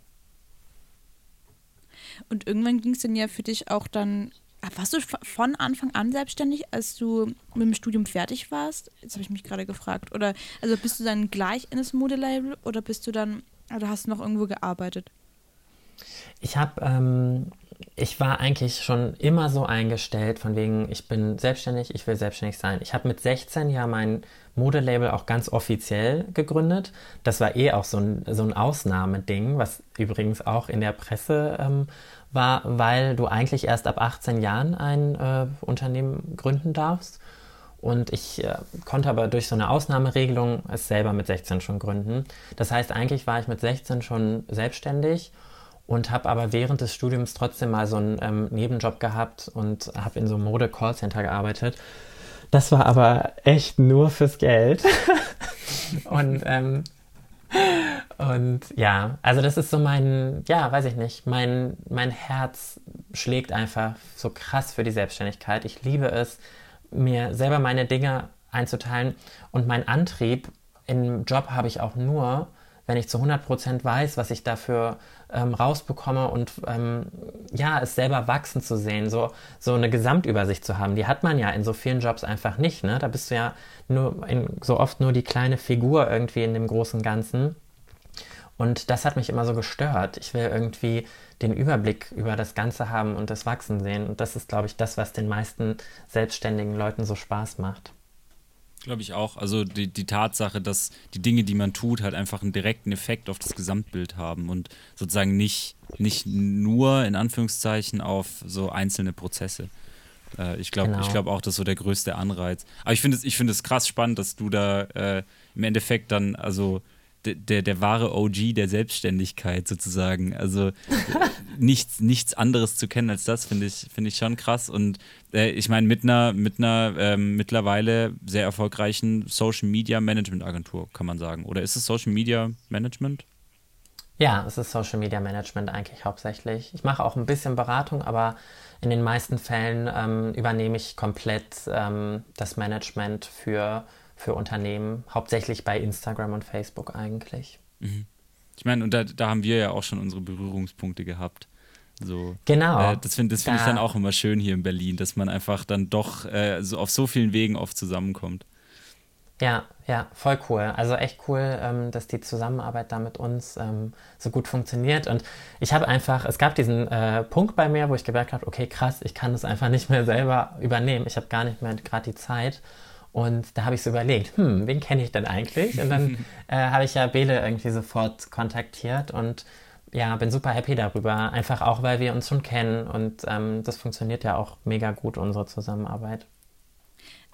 Und irgendwann ging es dann ja für dich auch dann warst du von Anfang an selbstständig, als du mit dem Studium fertig warst? Jetzt habe ich mich gerade gefragt. Oder also bist du dann gleich in das Modelabel oder bist du dann, oder hast du noch irgendwo gearbeitet? Ich habe, ähm, ich war eigentlich schon immer so eingestellt, von wegen, ich bin selbstständig, ich will selbstständig sein. Ich habe mit 16 ja mein Modelabel auch ganz offiziell gegründet. Das war eh auch so ein, so ein Ausnahmeding, was übrigens auch in der Presse ähm, war, weil du eigentlich erst ab 18 Jahren ein äh, Unternehmen gründen darfst. Und ich äh, konnte aber durch so eine Ausnahmeregelung es selber mit 16 schon gründen. Das heißt, eigentlich war ich mit 16 schon selbstständig und habe aber während des Studiums trotzdem mal so einen ähm, Nebenjob gehabt und habe in so einem Mode-Callcenter gearbeitet. Das war aber echt nur fürs Geld. [laughs] und ähm, und ja, also das ist so mein, ja, weiß ich nicht, mein, mein Herz schlägt einfach so krass für die Selbstständigkeit. Ich liebe es, mir selber meine Dinge einzuteilen. Und mein Antrieb im Job habe ich auch nur, wenn ich zu 100% weiß, was ich dafür ähm, rausbekomme und ähm, ja, es selber wachsen zu sehen, so, so eine Gesamtübersicht zu haben. Die hat man ja in so vielen Jobs einfach nicht. Ne? Da bist du ja nur in, so oft nur die kleine Figur irgendwie in dem großen Ganzen. Und das hat mich immer so gestört. Ich will irgendwie den Überblick über das Ganze haben und das Wachsen sehen. Und das ist, glaube ich, das, was den meisten selbstständigen Leuten so Spaß macht. Glaube ich auch. Also die, die Tatsache, dass die Dinge, die man tut, halt einfach einen direkten Effekt auf das Gesamtbild haben und sozusagen nicht, nicht nur in Anführungszeichen auf so einzelne Prozesse. Äh, ich glaube genau. glaub auch, das ist so der größte Anreiz. Aber ich finde es find krass spannend, dass du da äh, im Endeffekt dann, also der, der wahre OG der Selbstständigkeit sozusagen. Also [laughs] nichts, nichts anderes zu kennen als das, finde ich, find ich schon krass. Und äh, ich meine, mit einer, mit einer ähm, mittlerweile sehr erfolgreichen Social Media Management Agentur, kann man sagen. Oder ist es Social Media Management? Ja, es ist Social Media Management eigentlich hauptsächlich. Ich mache auch ein bisschen Beratung, aber in den meisten Fällen ähm, übernehme ich komplett ähm, das Management für für Unternehmen, hauptsächlich bei Instagram und Facebook eigentlich. Mhm. Ich meine, und da, da haben wir ja auch schon unsere Berührungspunkte gehabt. So, genau. Äh, das finde find da. ich dann auch immer schön hier in Berlin, dass man einfach dann doch äh, so auf so vielen Wegen oft zusammenkommt. Ja, ja, voll cool. Also echt cool, ähm, dass die Zusammenarbeit da mit uns ähm, so gut funktioniert. Und ich habe einfach, es gab diesen äh, Punkt bei mir, wo ich gemerkt habe, okay, krass, ich kann das einfach nicht mehr selber übernehmen. Ich habe gar nicht mehr gerade die Zeit. Und da habe ich so überlegt, hm, wen kenne ich denn eigentlich? Und dann [laughs] äh, habe ich ja Bele irgendwie sofort kontaktiert und ja, bin super happy darüber. Einfach auch, weil wir uns schon kennen und ähm, das funktioniert ja auch mega gut, unsere Zusammenarbeit.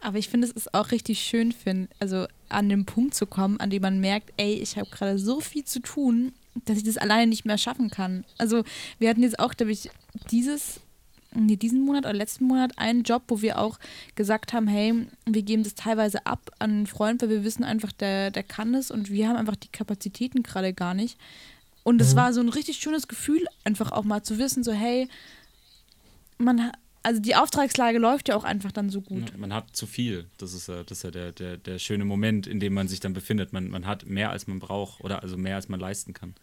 Aber ich finde, es ist auch richtig schön, find, also an den Punkt zu kommen, an dem man merkt, ey, ich habe gerade so viel zu tun, dass ich das alleine nicht mehr schaffen kann. Also wir hatten jetzt auch, glaube ich, dieses nee, diesen Monat oder letzten Monat einen Job, wo wir auch gesagt haben, hey, wir geben das teilweise ab an einen Freund, weil wir wissen einfach, der, der kann das und wir haben einfach die Kapazitäten gerade gar nicht. Und es mhm. war so ein richtig schönes Gefühl, einfach auch mal zu wissen, so, hey, man also die Auftragslage läuft ja auch einfach dann so gut. Ja, man hat zu viel. Das ist ja, das ist ja der, der, der schöne Moment, in dem man sich dann befindet. Man, man hat mehr, als man braucht oder also mehr, als man leisten kann.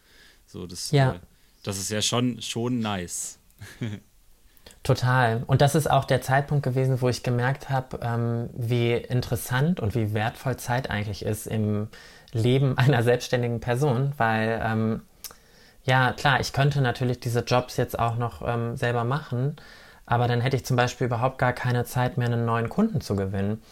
So, das, ja. Äh, das ist ja schon, schon nice. [laughs] Total. Und das ist auch der Zeitpunkt gewesen, wo ich gemerkt habe, ähm, wie interessant und wie wertvoll Zeit eigentlich ist im Leben [laughs] einer selbstständigen Person, weil ähm, ja, klar, ich könnte natürlich diese Jobs jetzt auch noch ähm, selber machen, aber dann hätte ich zum Beispiel überhaupt gar keine Zeit mehr, einen neuen Kunden zu gewinnen.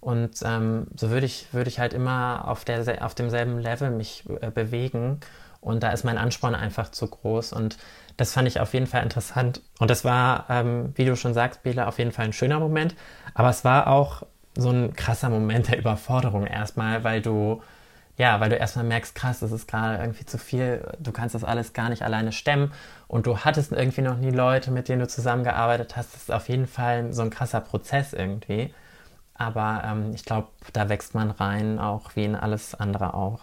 Und ähm, so würde ich, würde ich halt immer auf, der, auf demselben Level mich äh, bewegen. Und da ist mein Ansporn einfach zu groß. Und das fand ich auf jeden Fall interessant. Und das war, ähm, wie du schon sagst, Bela, auf jeden Fall ein schöner Moment. Aber es war auch so ein krasser Moment der Überforderung erstmal, weil du, ja, weil du erstmal merkst, krass, das ist gerade irgendwie zu viel, du kannst das alles gar nicht alleine stemmen und du hattest irgendwie noch nie Leute, mit denen du zusammengearbeitet hast. Das ist auf jeden Fall so ein krasser Prozess irgendwie. Aber ähm, ich glaube, da wächst man rein, auch wie in alles andere auch.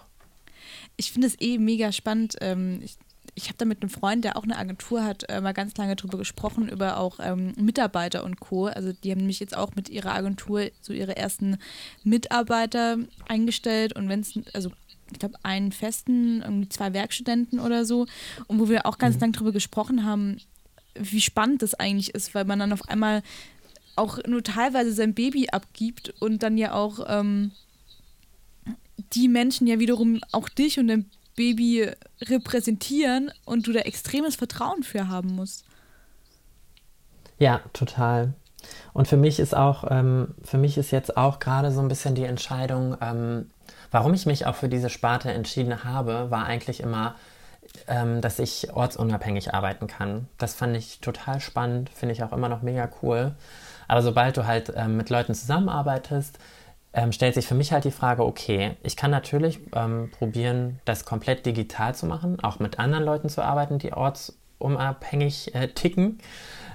Ich finde es eh mega spannend. Ähm, ich ich habe da mit einem Freund, der auch eine Agentur hat, äh, mal ganz lange drüber gesprochen, über auch ähm, Mitarbeiter und Co. Also die haben nämlich jetzt auch mit ihrer Agentur so ihre ersten Mitarbeiter eingestellt und wenn es, also ich glaube, einen festen, irgendwie zwei Werkstudenten oder so. Und wo wir auch ganz mhm. lang drüber gesprochen haben, wie spannend das eigentlich ist, weil man dann auf einmal auch nur teilweise sein Baby abgibt und dann ja auch ähm, die Menschen ja wiederum auch dich und dein Baby repräsentieren und du da extremes Vertrauen für haben musst. Ja, total. Und für mich ist auch, ähm, für mich ist jetzt auch gerade so ein bisschen die Entscheidung, ähm, warum ich mich auch für diese Sparte entschieden habe, war eigentlich immer, ähm, dass ich ortsunabhängig arbeiten kann. Das fand ich total spannend, finde ich auch immer noch mega cool. Aber sobald du halt ähm, mit Leuten zusammenarbeitest, ähm, stellt sich für mich halt die Frage, okay, ich kann natürlich ähm, probieren, das komplett digital zu machen, auch mit anderen Leuten zu arbeiten, die ortsunabhängig äh, ticken.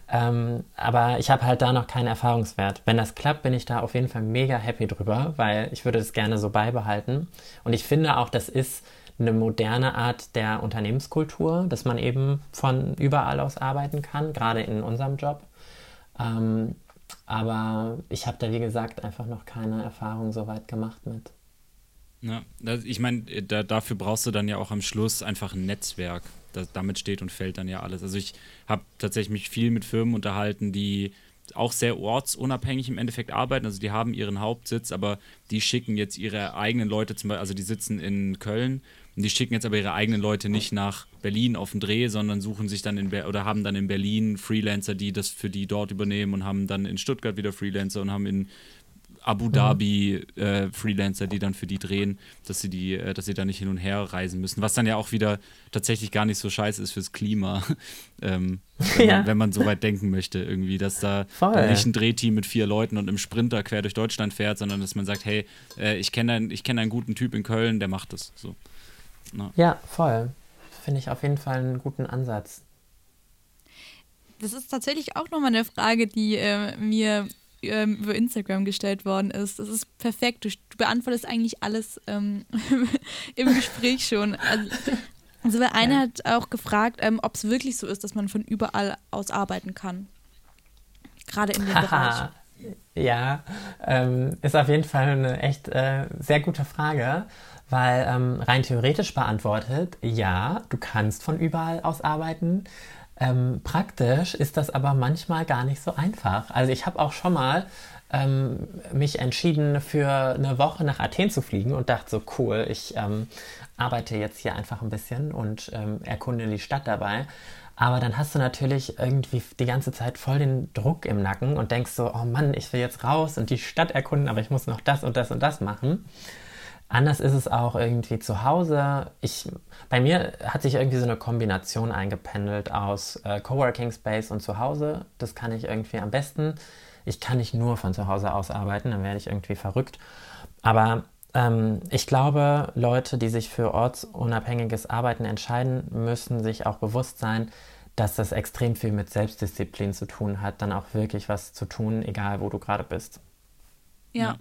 Ähm, aber ich habe halt da noch keinen Erfahrungswert. Wenn das klappt, bin ich da auf jeden Fall mega happy drüber, weil ich würde das gerne so beibehalten. Und ich finde auch, das ist eine moderne Art der Unternehmenskultur, dass man eben von überall aus arbeiten kann, gerade in unserem Job. Ähm, aber ich habe da, wie gesagt, einfach noch keine Erfahrung so weit gemacht mit. Ja, ich meine, da, dafür brauchst du dann ja auch am Schluss einfach ein Netzwerk. Das, damit steht und fällt dann ja alles. Also ich habe tatsächlich mich viel mit Firmen unterhalten, die auch sehr ortsunabhängig im Endeffekt arbeiten. Also die haben ihren Hauptsitz, aber die schicken jetzt ihre eigenen Leute, zum Beispiel, also die sitzen in Köln und die schicken jetzt aber ihre eigenen Leute nicht nach Berlin auf den Dreh, sondern suchen sich dann in Be oder haben dann in Berlin Freelancer, die das für die dort übernehmen und haben dann in Stuttgart wieder Freelancer und haben in Abu Dhabi äh, Freelancer, die dann für die drehen, dass sie die, äh, dass sie da nicht hin und her reisen müssen. Was dann ja auch wieder tatsächlich gar nicht so scheiße ist fürs Klima, [laughs] ähm, wenn, ja. man, wenn, man, so weit denken möchte, irgendwie, dass da nicht ein Drehteam mit vier Leuten und einem Sprinter quer durch Deutschland fährt, sondern dass man sagt, hey, äh, ich kenne einen, kenn einen guten Typ in Köln, der macht das. So. Na. Ja, voll. Finde ich auf jeden Fall einen guten Ansatz. Das ist tatsächlich auch nochmal eine Frage, die äh, mir ähm, über Instagram gestellt worden ist. Das ist perfekt. Du, du beantwortest eigentlich alles ähm, [laughs] im Gespräch schon. Also, also einer ja. hat auch gefragt, ähm, ob es wirklich so ist, dass man von überall aus arbeiten kann. Gerade in dem Bereich. Ja, ähm, ist auf jeden Fall eine echt äh, sehr gute Frage, weil ähm, rein theoretisch beantwortet, ja, du kannst von überall aus arbeiten. Ähm, praktisch ist das aber manchmal gar nicht so einfach. Also ich habe auch schon mal ähm, mich entschieden, für eine Woche nach Athen zu fliegen und dachte so, cool, ich ähm, arbeite jetzt hier einfach ein bisschen und ähm, erkunde die Stadt dabei. Aber dann hast du natürlich irgendwie die ganze Zeit voll den Druck im Nacken und denkst so, oh Mann, ich will jetzt raus und die Stadt erkunden, aber ich muss noch das und das und das machen. Anders ist es auch irgendwie zu Hause. Ich, bei mir hat sich irgendwie so eine Kombination eingependelt aus äh, Coworking Space und zu Hause. Das kann ich irgendwie am besten. Ich kann nicht nur von zu Hause aus arbeiten, dann werde ich irgendwie verrückt. Aber ähm, ich glaube, Leute, die sich für ortsunabhängiges Arbeiten entscheiden, müssen sich auch bewusst sein, dass das extrem viel mit Selbstdisziplin zu tun hat, dann auch wirklich was zu tun, egal wo du gerade bist. Ja. ja,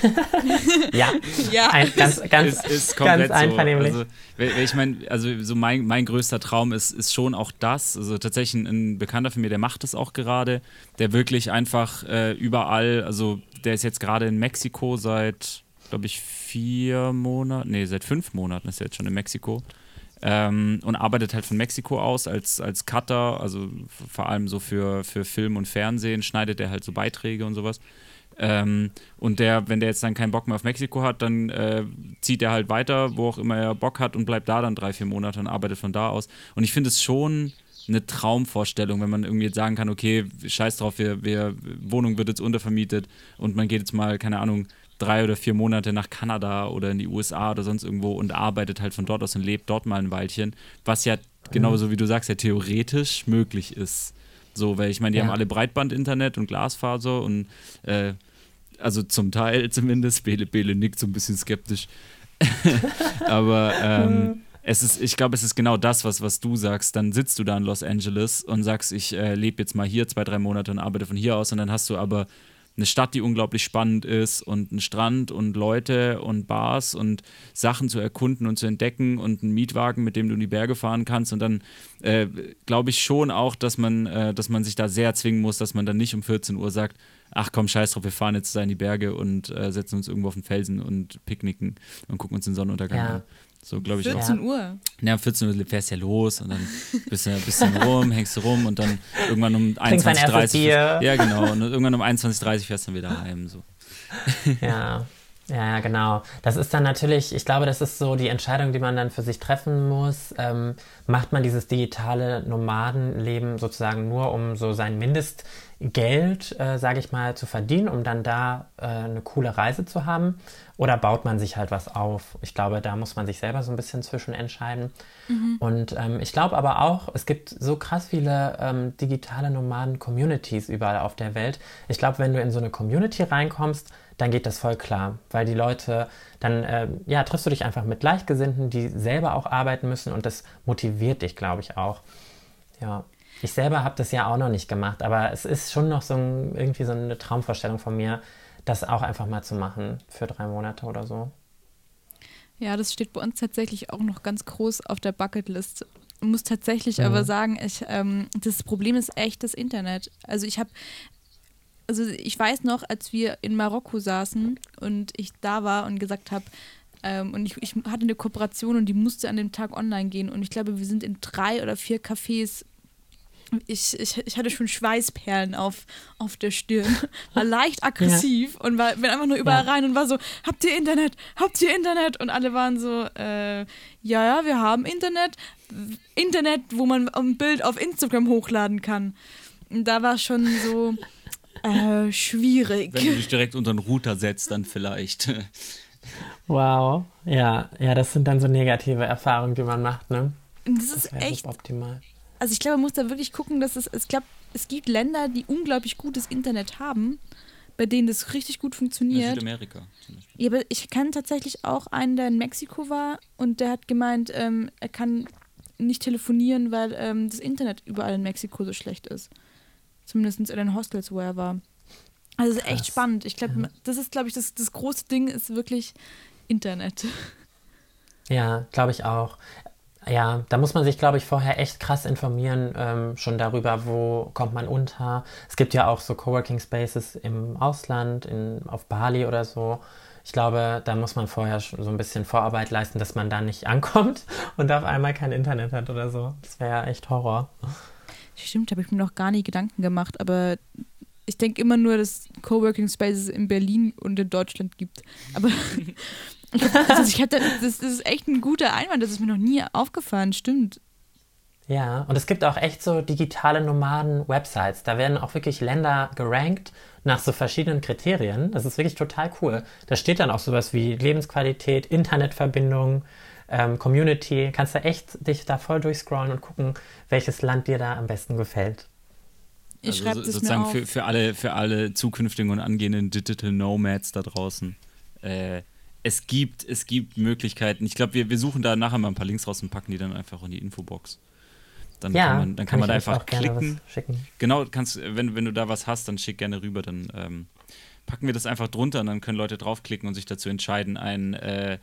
[laughs] ja. Ein, ganz, ganz, ist, ist ganz einvernehmlich. So. Also, ich meine, also so mein, mein größter Traum ist, ist schon auch das. Also tatsächlich ein, ein Bekannter von mir, der macht das auch gerade, der wirklich einfach äh, überall, also der ist jetzt gerade in Mexiko seit, glaube ich, vier Monaten, nee, seit fünf Monaten ist er jetzt schon in Mexiko. Ähm, und arbeitet halt von Mexiko aus als, als Cutter, also vor allem so für, für Film und Fernsehen, schneidet er halt so Beiträge und sowas. Ähm, und der, wenn der jetzt dann keinen Bock mehr auf Mexiko hat, dann äh, zieht er halt weiter, wo auch immer er Bock hat und bleibt da dann drei, vier Monate und arbeitet von da aus. Und ich finde es schon eine Traumvorstellung, wenn man irgendwie jetzt sagen kann, okay, scheiß drauf, wir, wir, Wohnung wird jetzt untervermietet und man geht jetzt mal, keine Ahnung, drei oder vier Monate nach Kanada oder in die USA oder sonst irgendwo und arbeitet halt von dort aus und lebt dort mal ein Weilchen, was ja genauso wie du sagst, ja theoretisch möglich ist. So, weil ich meine, die ja. haben alle Breitband-Internet und Glasfaser und äh, also zum Teil [laughs] zumindest. Bele Bele nickt so ein bisschen skeptisch. [laughs] Aber ähm, es ist, ich glaube, es ist genau das, was, was du sagst. Dann sitzt du da in Los Angeles und sagst, ich äh, lebe jetzt mal hier zwei, drei Monate und arbeite von hier aus und dann hast du aber eine Stadt, die unglaublich spannend ist und einen Strand und Leute und Bars und Sachen zu erkunden und zu entdecken und einen Mietwagen, mit dem du in die Berge fahren kannst. Und dann äh, glaube ich schon auch, dass man, äh, dass man sich da sehr zwingen muss, dass man dann nicht um 14 Uhr sagt, ach komm, scheiß drauf, wir fahren jetzt da in die Berge und äh, setzen uns irgendwo auf den Felsen und picknicken und gucken uns den Sonnenuntergang ja. an. So, glaube ich 14 auch. Uhr. Ja, 14 Uhr fährst du ja los und dann bist du ein bisschen [laughs] rum, hängst du rum und dann irgendwann um 21.30 Uhr. Ja, genau. Und irgendwann um 21.30 Uhr fährst du dann wieder heim. So. [laughs] Ja. Ja, genau. Das ist dann natürlich, ich glaube, das ist so die Entscheidung, die man dann für sich treffen muss. Ähm, macht man dieses digitale Nomadenleben sozusagen nur, um so sein Mindestgeld, äh, sage ich mal, zu verdienen, um dann da äh, eine coole Reise zu haben? Oder baut man sich halt was auf? Ich glaube, da muss man sich selber so ein bisschen zwischen entscheiden. Mhm. Und ähm, ich glaube aber auch, es gibt so krass viele ähm, digitale Nomaden-Communities überall auf der Welt. Ich glaube, wenn du in so eine Community reinkommst, dann geht das voll klar, weil die Leute, dann äh, ja, triffst du dich einfach mit Gleichgesinnten, die selber auch arbeiten müssen und das motiviert dich, glaube ich, auch. Ja. Ich selber habe das ja auch noch nicht gemacht, aber es ist schon noch so ein, irgendwie so eine Traumvorstellung von mir, das auch einfach mal zu machen für drei Monate oder so. Ja, das steht bei uns tatsächlich auch noch ganz groß auf der Bucketlist. Ich muss tatsächlich mhm. aber sagen, ich, ähm, das Problem ist echt das Internet. Also ich habe also ich weiß noch, als wir in Marokko saßen und ich da war und gesagt habe, ähm, und ich, ich, hatte eine Kooperation und die musste an dem Tag online gehen. Und ich glaube, wir sind in drei oder vier Cafés. Ich, ich, ich hatte schon Schweißperlen auf, auf der Stirn, war leicht aggressiv ja. und war, bin einfach nur überall ja. rein und war so, habt ihr Internet? Habt ihr Internet? Und alle waren so, äh, ja, ja, wir haben Internet. Internet, wo man ein Bild auf Instagram hochladen kann. Und da war schon so, äh, schwierig. Wenn du dich direkt unter den Router setzt, dann vielleicht. Wow, ja, ja, das sind dann so negative Erfahrungen, die man macht, ne? Das, das ist echt optimal. Also ich glaube, man muss da wirklich gucken, dass es, ich glaube, es gibt Länder, die unglaublich gutes Internet haben. bei denen das richtig gut funktioniert. Südamerika zum Beispiel. Ja, aber ich kenne tatsächlich auch einen, der in Mexiko war und der hat gemeint, ähm, er kann nicht telefonieren, weil ähm, das Internet überall in Mexiko so schlecht ist. Zumindest in den Hostels, wo er war. Also es ist echt spannend. Ich glaube, das ist, glaube ich, das, das große Ding ist wirklich Internet. Ja, glaube ich auch. Ja, da muss man sich, glaube ich, vorher echt krass informieren, ähm, schon darüber, wo kommt man unter. Es gibt ja auch so Coworking Spaces im Ausland, in, auf Bali oder so. Ich glaube, da muss man vorher schon so ein bisschen Vorarbeit leisten, dass man da nicht [laughs] ankommt und auf einmal kein Internet hat oder so. Das wäre ja echt Horror. Stimmt, habe ich mir noch gar nie Gedanken gemacht, aber ich denke immer nur, dass Coworking Spaces in Berlin und in Deutschland gibt. Aber [laughs] also ich hab da, das, ist echt ein guter Einwand, das ist mir noch nie aufgefallen, stimmt. Ja, und es gibt auch echt so digitale Nomaden-Websites. Da werden auch wirklich Länder gerankt nach so verschiedenen Kriterien. Das ist wirklich total cool. Da steht dann auch sowas wie Lebensqualität, Internetverbindung, ähm, Community. Kannst du echt dich da voll durchscrollen und gucken, welches Land dir da am besten gefällt. Ich Also schreibe so- sozusagen auf. für, für, alle, für alle zukünftigen und angehenden Digital Nomads da draußen. Äh, es gibt, es gibt Möglichkeiten. Ich glaube, wir, wir suchen da nachher mal ein paar Links raus und packen die dann einfach in die Infobox. Dann ja, kann man, dann kann man da einfach klicken. Genau, kannst, wenn, wenn du da was hast, dann schick gerne rüber. Dann ähm, packen wir das einfach drunter und dann können Leute draufklicken und sich dazu entscheiden, ein, äh,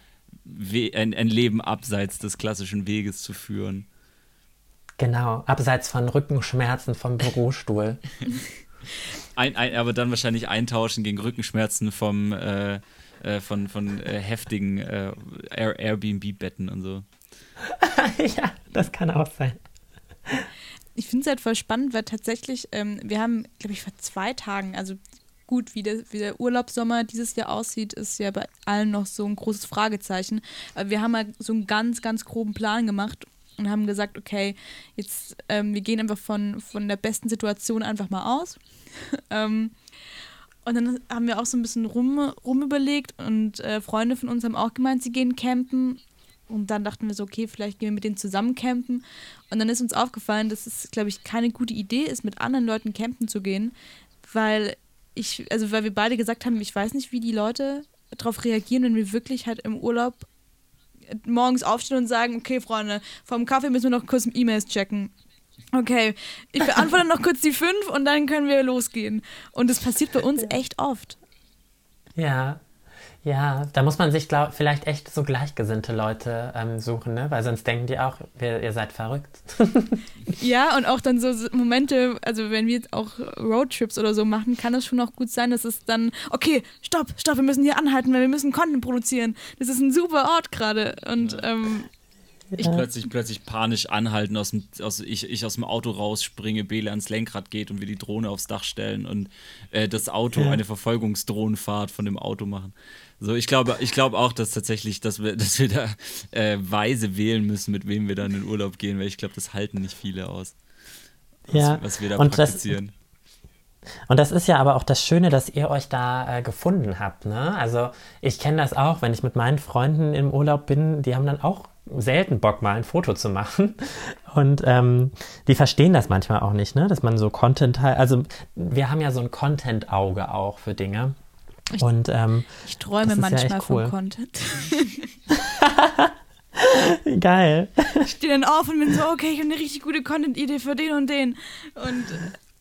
ein, ein Leben abseits des klassischen Weges zu führen. Genau, abseits von Rückenschmerzen vom Bürostuhl. [laughs] Ein, ein, aber dann wahrscheinlich eintauschen gegen Rückenschmerzen vom, äh, äh, von, von äh, heftigen äh, Air Airbnb-Betten und so. [laughs] ja, das kann auch sein. Ich finde es halt voll spannend, weil tatsächlich, ähm, wir haben, glaube ich, vor zwei Tagen, also gut, wie der, wie der Urlaubssommer dieses Jahr aussieht, ist ja bei allen noch so ein großes Fragezeichen. Aber wir haben halt so einen ganz, ganz groben Plan gemacht und haben gesagt, okay, jetzt, ähm, wir gehen einfach von, von der besten Situation einfach mal aus. [laughs] ähm, und dann haben wir auch so ein bisschen rum, rumüberlegt und äh, Freunde von uns haben auch gemeint, sie gehen campen. Und dann dachten wir so, okay, vielleicht gehen wir mit denen zusammen campen. Und dann ist uns aufgefallen, dass es, glaube ich, keine gute Idee ist, mit anderen Leuten campen zu gehen, weil ich, also weil wir beide gesagt haben, ich weiß nicht, wie die Leute darauf reagieren, wenn wir wirklich halt im Urlaub morgens aufstehen und sagen, okay, Freunde, vom Kaffee müssen wir noch kurz E-Mails checken. Okay, ich beantworte noch kurz die fünf und dann können wir losgehen. Und das passiert bei uns echt oft. Ja, ja, da muss man sich glaub, vielleicht echt so gleichgesinnte Leute ähm, suchen, ne? weil sonst denken die auch, wir, ihr seid verrückt. [laughs] Ja, und auch dann so Momente, also wenn wir jetzt auch Roadtrips oder so machen, kann es schon auch gut sein, dass es dann, okay, stopp, stopp, wir müssen hier anhalten, weil wir müssen Content produzieren. Das ist ein super Ort gerade. Und ähm, Ich plötzlich, plötzlich panisch anhalten, aus dem, aus, ich, ich aus dem Auto rausspringe, Bele ans Lenkrad geht und wir die Drohne aufs Dach stellen und äh, das Auto Ja. eine Verfolgungsdrohnenfahrt von dem Auto machen. So, ich glaube, ich glaube auch, dass tatsächlich, dass wir, [laughs] dass wir da äh, weise wählen müssen, mit wem wir dann in den Urlaub gehen, weil ich glaube, das halten nicht viele aus, was, Ja, was wir da und praktizieren. Und das ist ja aber auch das Schöne, dass ihr euch da äh, gefunden habt. Ne? Also ich kenne das auch, wenn ich mit meinen Freunden im Urlaub bin, die haben dann auch selten Bock, mal ein Foto zu machen. Und ähm, die verstehen das manchmal auch nicht, ne? dass man so Content halt, also wir haben ja so ein Content-Auge auch für Dinge. Ich- Und ähm, ich träume ja manchmal echt cool. von Content. [laughs] geil. Ich stehe dann auf und bin so, okay, ich habe eine richtig gute Content-Idee für den und den. Und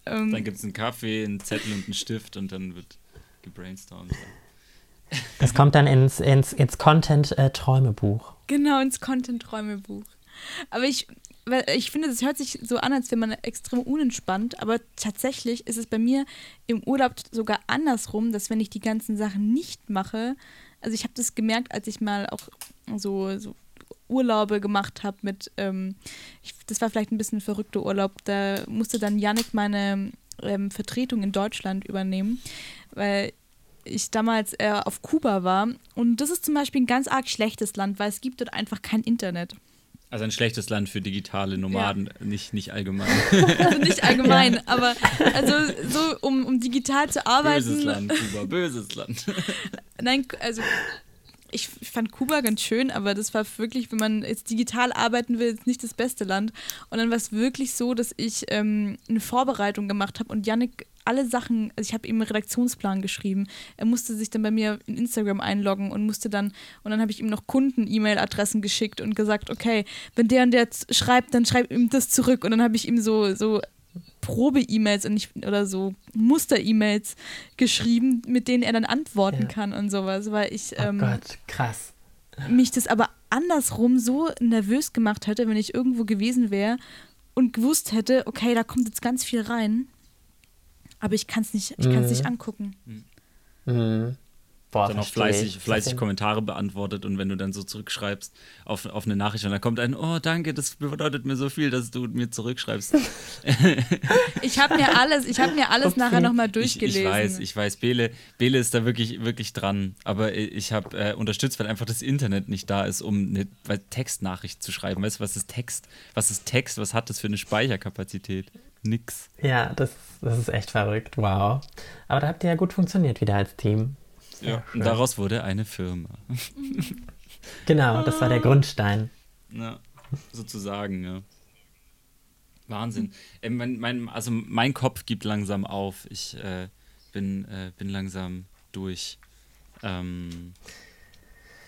ähm, Dann gibt es einen Kaffee, einen Zettel und einen Stift und dann wird gebrainstormt. Das kommt dann ins, ins, ins Content-Träumebuch. Genau, ins Content-Träumebuch. Aber ich, ich finde, das hört sich so an, als wäre man extrem unentspannt, aber tatsächlich ist es bei mir im Urlaub sogar andersrum, dass wenn ich die ganzen Sachen nicht mache, also ich habe das gemerkt, als ich mal auch so, so Urlaube gemacht habe mit, ähm, ich, das war vielleicht ein bisschen ein verrückter Urlaub, da musste dann Yannick meine ähm, Vertretung in Deutschland übernehmen, weil ich damals äh, auf Kuba war. Und das ist zum Beispiel ein ganz arg schlechtes Land, weil es gibt dort einfach kein Internet. Also ein schlechtes Land für digitale Nomaden, nicht, nicht allgemein. [laughs] Also nicht allgemein, aber also so, um, um digital zu arbeiten. Böses Land, Kuba, böses Land. Nein, also ich fand Kuba ganz schön, aber das war wirklich, wenn man jetzt digital arbeiten will, nicht das beste Land. Und dann war es wirklich so, dass ich ähm, eine Vorbereitung gemacht habe und Yannick alle Sachen, also ich habe ihm einen Redaktionsplan geschrieben. Er musste sich dann bei mir in Instagram einloggen und musste dann, und dann habe ich ihm noch Kunden-E-Mail-Adressen geschickt und gesagt, okay, wenn der und der schreibt, dann schreib ihm das zurück. Und dann habe ich ihm so, so Probe-E-Mails und nicht, oder so Muster-E-Mails geschrieben, mit denen er dann antworten Ja. kann und sowas, weil ich Oh ähm, Gott, krass. mich das aber andersrum so nervös gemacht hätte, wenn ich irgendwo gewesen wäre und gewusst hätte, okay, da kommt jetzt ganz viel rein, aber ich kann es nicht, ich kann es nicht angucken. Mhm. Boah, dann auch fleißig, ich. fleißig Kommentare beantwortet und wenn du dann so zurückschreibst auf, auf eine Nachricht und dann kommt ein, oh danke, das bedeutet mir so viel, dass du mir zurückschreibst. [laughs] Ich habe mir alles, ich habe mir alles nachher nochmal Ich, durchgelesen. ich weiß, ich weiß, Bele, Bele ist da wirklich, wirklich dran, aber ich habe äh, unterstützt, weil einfach das Internet nicht da ist, um eine Textnachricht zu schreiben. Weißt du, was ist Text? Was ist Text? Was hat das für eine Speicherkapazität? Nix. Ja, das, das ist echt verrückt. Wow. Aber da habt ihr ja gut funktioniert wieder als Team. Ja. Und daraus wurde eine Firma. [laughs] Genau, das war der Grundstein. Ja, sozusagen, ja. Wahnsinn. Äh, mein, mein, also mein Kopf gibt langsam auf. Ich äh, bin, äh, bin langsam durch. Ähm,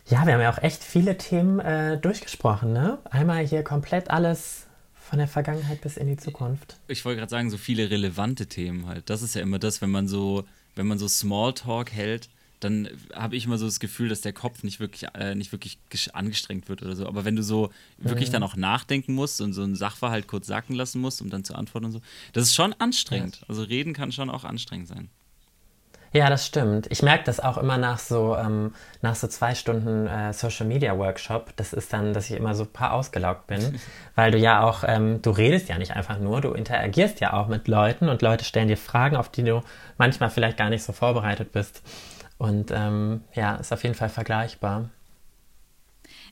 Ja, wir haben ja auch echt viele Themen äh, durchgesprochen, ne? Einmal hier komplett alles von der Vergangenheit bis in die Zukunft. ich wollte gerade sagen, so viele relevante Themen halt. Das ist ja immer das, wenn man so, wenn man so Smalltalk hält, dann habe ich immer so das Gefühl, dass der Kopf nicht wirklich, äh, nicht wirklich angestrengt wird oder so. Aber wenn du so wirklich dann auch nachdenken musst und so einen Sachverhalt kurz sacken lassen musst, um dann zu antworten und so, das ist schon anstrengend. Also reden kann schon auch anstrengend sein. Ja, das stimmt. Ich merke das auch immer nach so, ähm, nach so zwei Stunden äh, Social Media Workshop. Das ist dann, dass ich immer so ein paar ausgelaugt bin, [laughs] weil du ja auch, ähm, du redest ja nicht einfach nur, du interagierst ja auch mit Leuten und Leute stellen dir Fragen, auf die du manchmal vielleicht gar nicht so vorbereitet bist. Und ähm, ja, ist auf jeden Fall vergleichbar.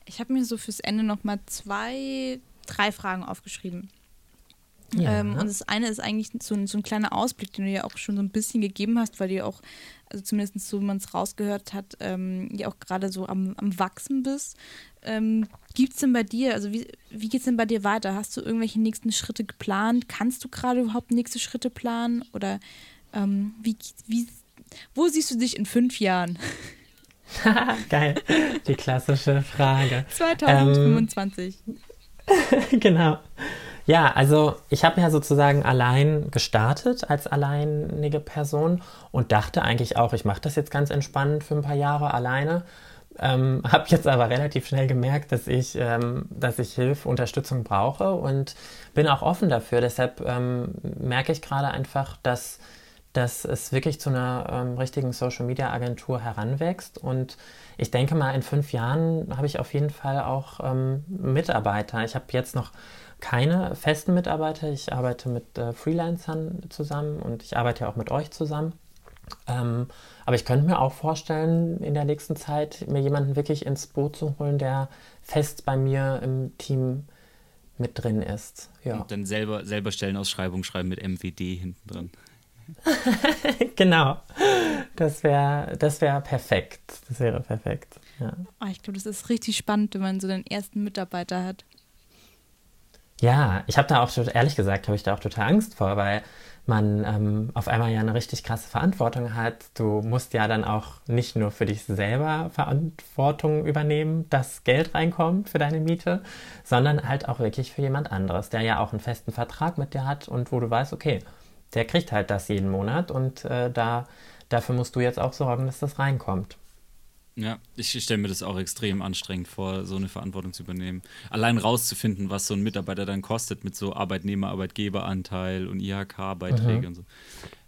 Ich habe mir so fürs Ende nochmal zwei, drei Fragen aufgeschrieben. Ja. Ähm, und das eine ist eigentlich so ein, so ein kleiner Ausblick, den du ja auch schon so ein bisschen gegeben hast, weil du ja auch, also zumindest so, wie man es rausgehört hat, ähm, ja auch gerade so am, am Wachsen bist. Ähm, Gibt es denn bei dir, also wie, wie geht es denn bei dir weiter? Hast du irgendwelche nächsten Schritte geplant? Kannst du gerade überhaupt nächste Schritte planen? Oder ähm, wie, wie, wo siehst du dich in fünf Jahren? [laughs] [laughs] Geil. Die klassische Frage. 2025. [laughs] genau. Ja, also ich habe ja sozusagen allein gestartet als alleinige Person und dachte eigentlich auch, ich mache das jetzt ganz entspannt für ein paar Jahre alleine. Ähm, habe jetzt aber relativ schnell gemerkt, dass ich, ähm, dass ich Hilfe, Unterstützung brauche und bin auch offen dafür. Deshalb ähm, merke ich gerade einfach, dass, dass es wirklich zu einer ähm, richtigen Social-Media-Agentur heranwächst. Und ich denke mal, in fünf Jahren habe ich auf jeden Fall auch ähm, Mitarbeiter. Ich habe jetzt noch keine festen Mitarbeiter. Ich arbeite mit äh, Freelancern zusammen und ich arbeite ja auch mit euch zusammen. Ähm, aber ich könnte mir auch vorstellen, in der nächsten Zeit mir jemanden wirklich ins Boot zu holen, der fest bei mir im Team mit drin ist. Ja, Und dann selber, selber Stellenausschreibung schreiben mit MWD hinten dran. [laughs] genau. Das wäre das wär perfekt. Das wäre perfekt. Ja. Oh, ich glaube, das ist richtig spannend, wenn man so den ersten Mitarbeiter hat. Ja, ich habe da auch, ehrlich gesagt, habe ich da auch total Angst vor, weil man ähm, auf einmal ja eine richtig krasse Verantwortung hat. Du musst ja dann auch nicht nur für dich selber Verantwortung übernehmen, dass Geld reinkommt für deine Miete, sondern halt auch wirklich für jemand anderes, der ja auch einen festen Vertrag mit dir hat und wo du weißt, okay, der kriegt halt das jeden Monat und äh, da, dafür musst du jetzt auch sorgen, dass das reinkommt. Ja, ich stelle mir das auch extrem anstrengend vor, so eine Verantwortung zu übernehmen. Allein rauszufinden, was so ein Mitarbeiter dann kostet mit so Arbeitnehmer-Arbeitgeberanteil und IHK-Beiträge und so.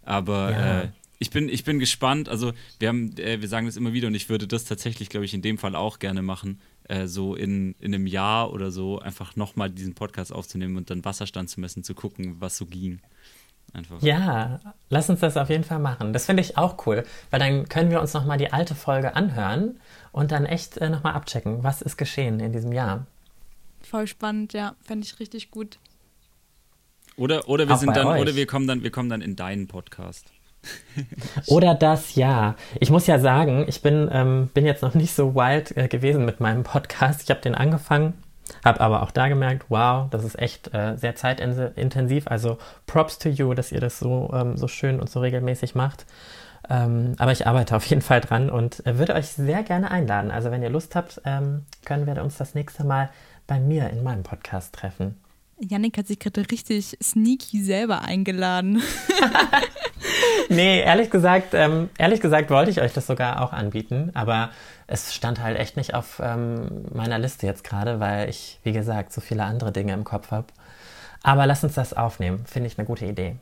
Aber Ja. äh, ich, bin, ich bin gespannt. Also, wir, haben, äh, wir sagen das immer wieder und ich würde das tatsächlich, glaube ich, in dem Fall auch gerne machen, äh, so in, in einem Jahr oder so einfach nochmal diesen Podcast aufzunehmen und dann Wasserstand zu messen, zu gucken, was so ging. Einfach. Ja, lass uns das auf jeden Fall machen. Das finde ich auch cool, weil dann können wir uns nochmal die alte Folge anhören und dann echt äh, nochmal abchecken, was ist geschehen in diesem Jahr. Voll spannend, ja. Fände ich richtig gut. Oder, oder wir Auch sind dann, euch. oder wir kommen dann, wir kommen dann in deinen Podcast. [laughs] Oder das ja. Ich muss ja sagen, ich bin, ähm, bin jetzt noch nicht so wild äh, gewesen mit meinem Podcast. Ich habe den angefangen Habe aber auch da gemerkt, wow, das ist echt äh, sehr zeitintensiv. Also Props to you, dass ihr das so, ähm, so schön und so regelmäßig macht. Ähm, aber ich arbeite auf jeden Fall dran und äh, würde euch sehr gerne einladen. Also wenn ihr Lust habt, ähm, können wir uns das nächste Mal bei mir in meinem Podcast treffen. Yannick hat sich gerade richtig sneaky selber eingeladen. [laughs] nee, ehrlich gesagt, ähm, ehrlich gesagt wollte ich euch das sogar auch anbieten, aber es stand halt echt nicht auf ähm, meiner Liste jetzt gerade, weil ich, wie gesagt, so viele andere Dinge im Kopf habe. Aber lass uns das aufnehmen, finde ich eine gute Idee.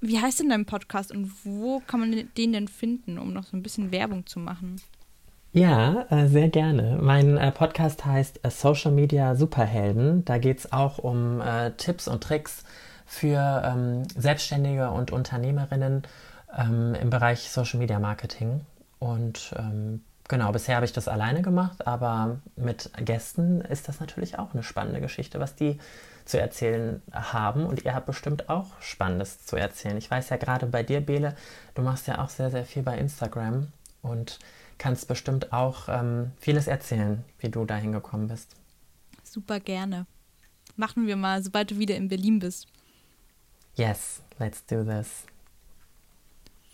Wie heißt denn dein Podcast und wo kann man den denn finden, um noch so ein bisschen Werbung zu machen? Ja, äh, sehr gerne. Mein äh, Podcast heißt äh, Social Media Superhelden. Da geht es auch um Tipps und Tricks für ähm, Selbstständige und Unternehmerinnen ähm, im Bereich Social Media Marketing. Und ähm, genau, bisher habe ich das alleine gemacht, aber mit Gästen ist das natürlich auch eine spannende Geschichte, was die zu erzählen haben. Und ihr habt bestimmt auch Spannendes zu erzählen. Ich weiß ja gerade bei dir, Bele, du machst ja auch sehr, sehr viel bei Instagram und kannst bestimmt auch ähm, vieles erzählen, wie du da hingekommen bist. Super gerne. Machen wir mal, sobald du wieder in Berlin bist. Yes, let's do this.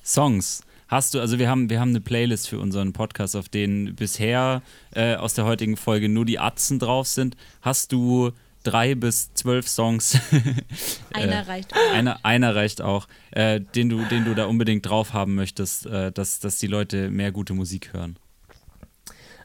Songs. Hast du, also wir haben, wir haben eine Playlist für unseren Podcast, auf denen bisher äh, aus der heutigen Folge nur die Atzen drauf sind. Hast du drei bis zwölf Songs. [laughs] einer äh, reicht auch. Einer, einer reicht auch, äh, den, du, den du da unbedingt drauf haben möchtest, äh, dass, dass die Leute mehr gute Musik hören.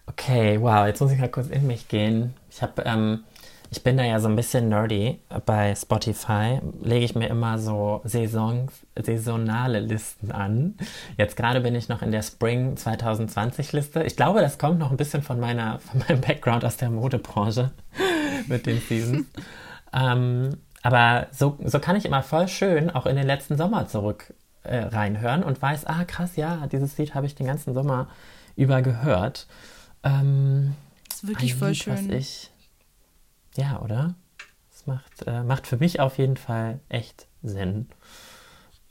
Okay, wow, jetzt muss ich mal kurz in mich gehen. Ich habe, ähm, ich bin da ja so ein bisschen nerdy. Bei Spotify lege ich mir immer so Saisons, saisonale Listen an. Jetzt gerade bin ich noch in der Spring 2020 Liste. Ich glaube, das kommt noch ein bisschen von meiner, von meinem Background aus der Modebranche [laughs] mit den Seasons. ähm, aber so, so kann ich immer voll schön auch in den letzten Sommer zurück äh, reinhören und weiß, ah krass, ja, dieses Lied habe ich den ganzen Sommer über gehört. Ähm, das ist wirklich voll Lied, schön. Ich, ja, oder? Das macht, äh, macht für mich auf jeden Fall echt Sinn.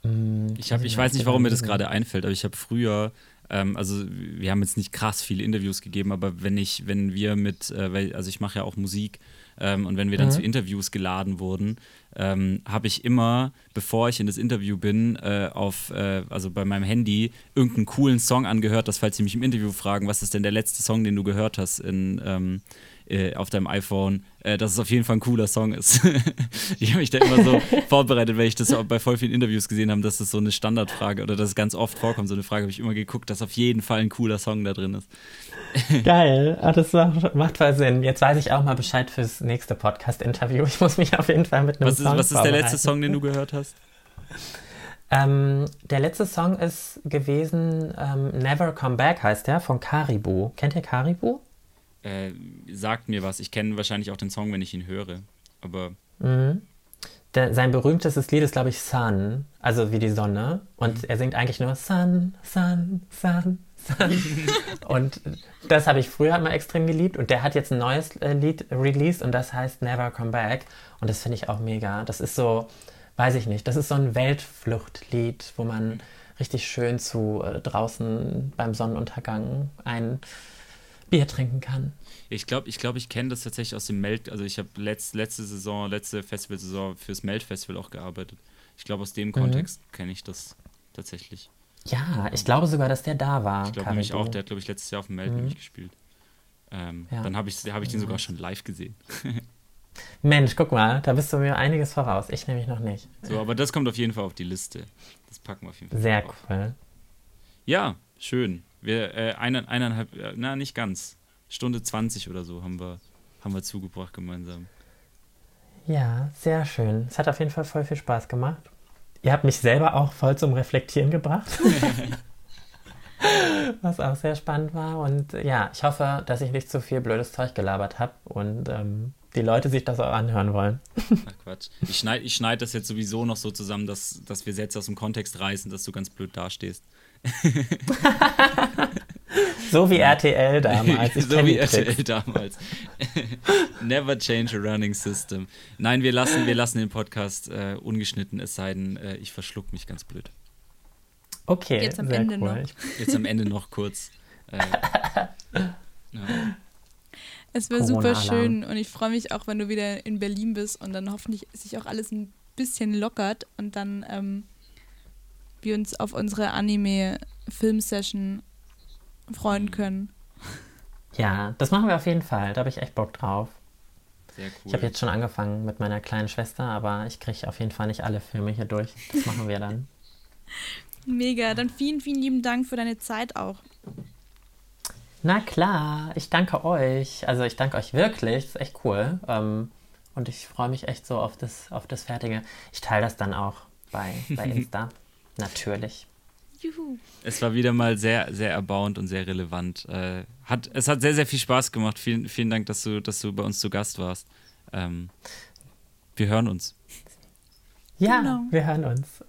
Mm, ich, hab, ich weiß nicht, warum mir das gerade einfällt, aber ich habe früher ähm, also wir haben jetzt nicht krass viele Interviews gegeben, aber wenn ich, wenn wir mit, äh, also ich mache ja auch Musik ähm, und wenn wir dann mhm. zu Interviews geladen wurden, ähm, habe ich immer, bevor ich in das Interview bin, äh, auf, äh, also bei meinem Handy irgendeinen coolen Song angehört, dass falls sie mich im Interview fragen, was ist denn der letzte Song, den du gehört hast in, ähm, äh, auf deinem iPhone, äh, dass es auf jeden Fall ein cooler Song ist. [laughs] ich habe mich da immer so [laughs] vorbereitet, weil ich das auch bei voll vielen Interviews gesehen habe, dass das so eine Standardfrage oder dass es ganz oft vorkommt, so eine Frage habe ich immer geguckt, dass auf jeden Fall ein cooler Song da drin ist. [laughs] Geil, Ach, das macht, macht voll Sinn. Jetzt weiß ich auch mal Bescheid fürs nächste Podcast-Interview. Ich muss mich auf jeden Fall mit einem was ist, Song Was ist der letzte Song, den du gehört hast? Ähm, der letzte Song ist gewesen ähm, Never Come Back heißt der, von Caribou. Kennt ihr Caribou? Äh, sagt mir was. Ich kenne wahrscheinlich auch den Song, wenn ich ihn höre. Aber. Mhm. Der, sein berühmtestes Lied ist, glaube ich, Sun, also wie die Sonne. Und mhm. er singt eigentlich nur Sun, Sun, Sun, Sun. [laughs] und das habe ich früher immer extrem geliebt. Und der hat jetzt ein neues äh, Lied released und das heißt Never Come Back. Und das finde ich auch mega. Das ist so, weiß ich nicht, das ist so ein Weltfluchtlied, wo man richtig schön zu äh, draußen beim Sonnenuntergang ein Bier trinken kann. Ich glaube, ich, glaub, ich kenne das tatsächlich aus dem Meld. Also ich habe letzt, letzte Saison, letzte Festivalsaison fürs Meld-Festival auch gearbeitet. Ich glaube, aus dem mhm. Kontext kenne ich das tatsächlich. Ja, ich glaube sogar, dass der da war. Ich glaube nämlich auch, der hat, glaube ich, letztes Jahr auf dem Meld mhm. nämlich gespielt. Ähm, ja. Dann habe ich, hab ich den sogar schon live gesehen. [laughs] Mensch, guck mal, da bist du mir einiges voraus. Ich nämlich noch nicht. So, aber das kommt auf jeden Fall auf die Liste. Das packen wir auf jeden Fall. Sehr auf. cool. Ja, schön. Wir, äh, eine, eineinhalb, äh, na, nicht ganz. Stunde 20 oder so haben wir, haben wir zugebracht gemeinsam. Ja, sehr schön. Es hat auf jeden Fall voll viel Spaß gemacht. Ihr habt mich selber auch voll zum Reflektieren gebracht. [laughs] Was auch sehr spannend war. Und ja, ich hoffe, dass ich nicht zu viel blödes Zeug gelabert habe und ähm, die Leute sich das auch anhören wollen. Ach Quatsch. Ich schneide ich schneid das jetzt sowieso noch so zusammen, dass, dass wir Sätze aus dem Kontext reißen, dass du ganz blöd dastehst. [laughs] so wie RTL damals. Ich [laughs] so wie RTL damals. [laughs] Never change a running system. Nein, wir lassen, wir lassen den Podcast äh, ungeschnitten, es sei denn, äh, ich verschluck mich ganz blöd. Okay. Jetzt am Ende cool. noch. Jetzt am Ende noch kurz. Äh, ja. Es wäre super schön und ich freue mich auch, wenn du wieder in Berlin bist und dann hoffentlich sich auch alles ein bisschen lockert und dann ähm, wir uns auf unsere Anime-Film-Session freuen mhm. können. Ja, das machen wir auf jeden Fall. Da habe ich echt Bock drauf. Sehr cool. Ich habe jetzt schon angefangen mit meiner kleinen Schwester, aber ich kriege auf jeden Fall nicht alle Filme hier durch. Das machen wir dann. [laughs] Mega. Dann vielen, vielen lieben Dank für deine Zeit auch. Na klar, ich danke euch. Also ich danke euch wirklich. Das ist echt cool. Ähm, und ich freue mich echt so auf das, auf das Fertige. Ich teile das dann auch bei, bei [laughs] Insta. Natürlich. Juhu. Es war wieder mal sehr, sehr erbauend und sehr relevant. Äh, hat, es hat sehr, sehr viel Spaß gemacht. Vielen, vielen Dank, dass du, dass du bei uns zu Gast warst. Ähm, wir hören uns. Ja, genau. wir hören uns.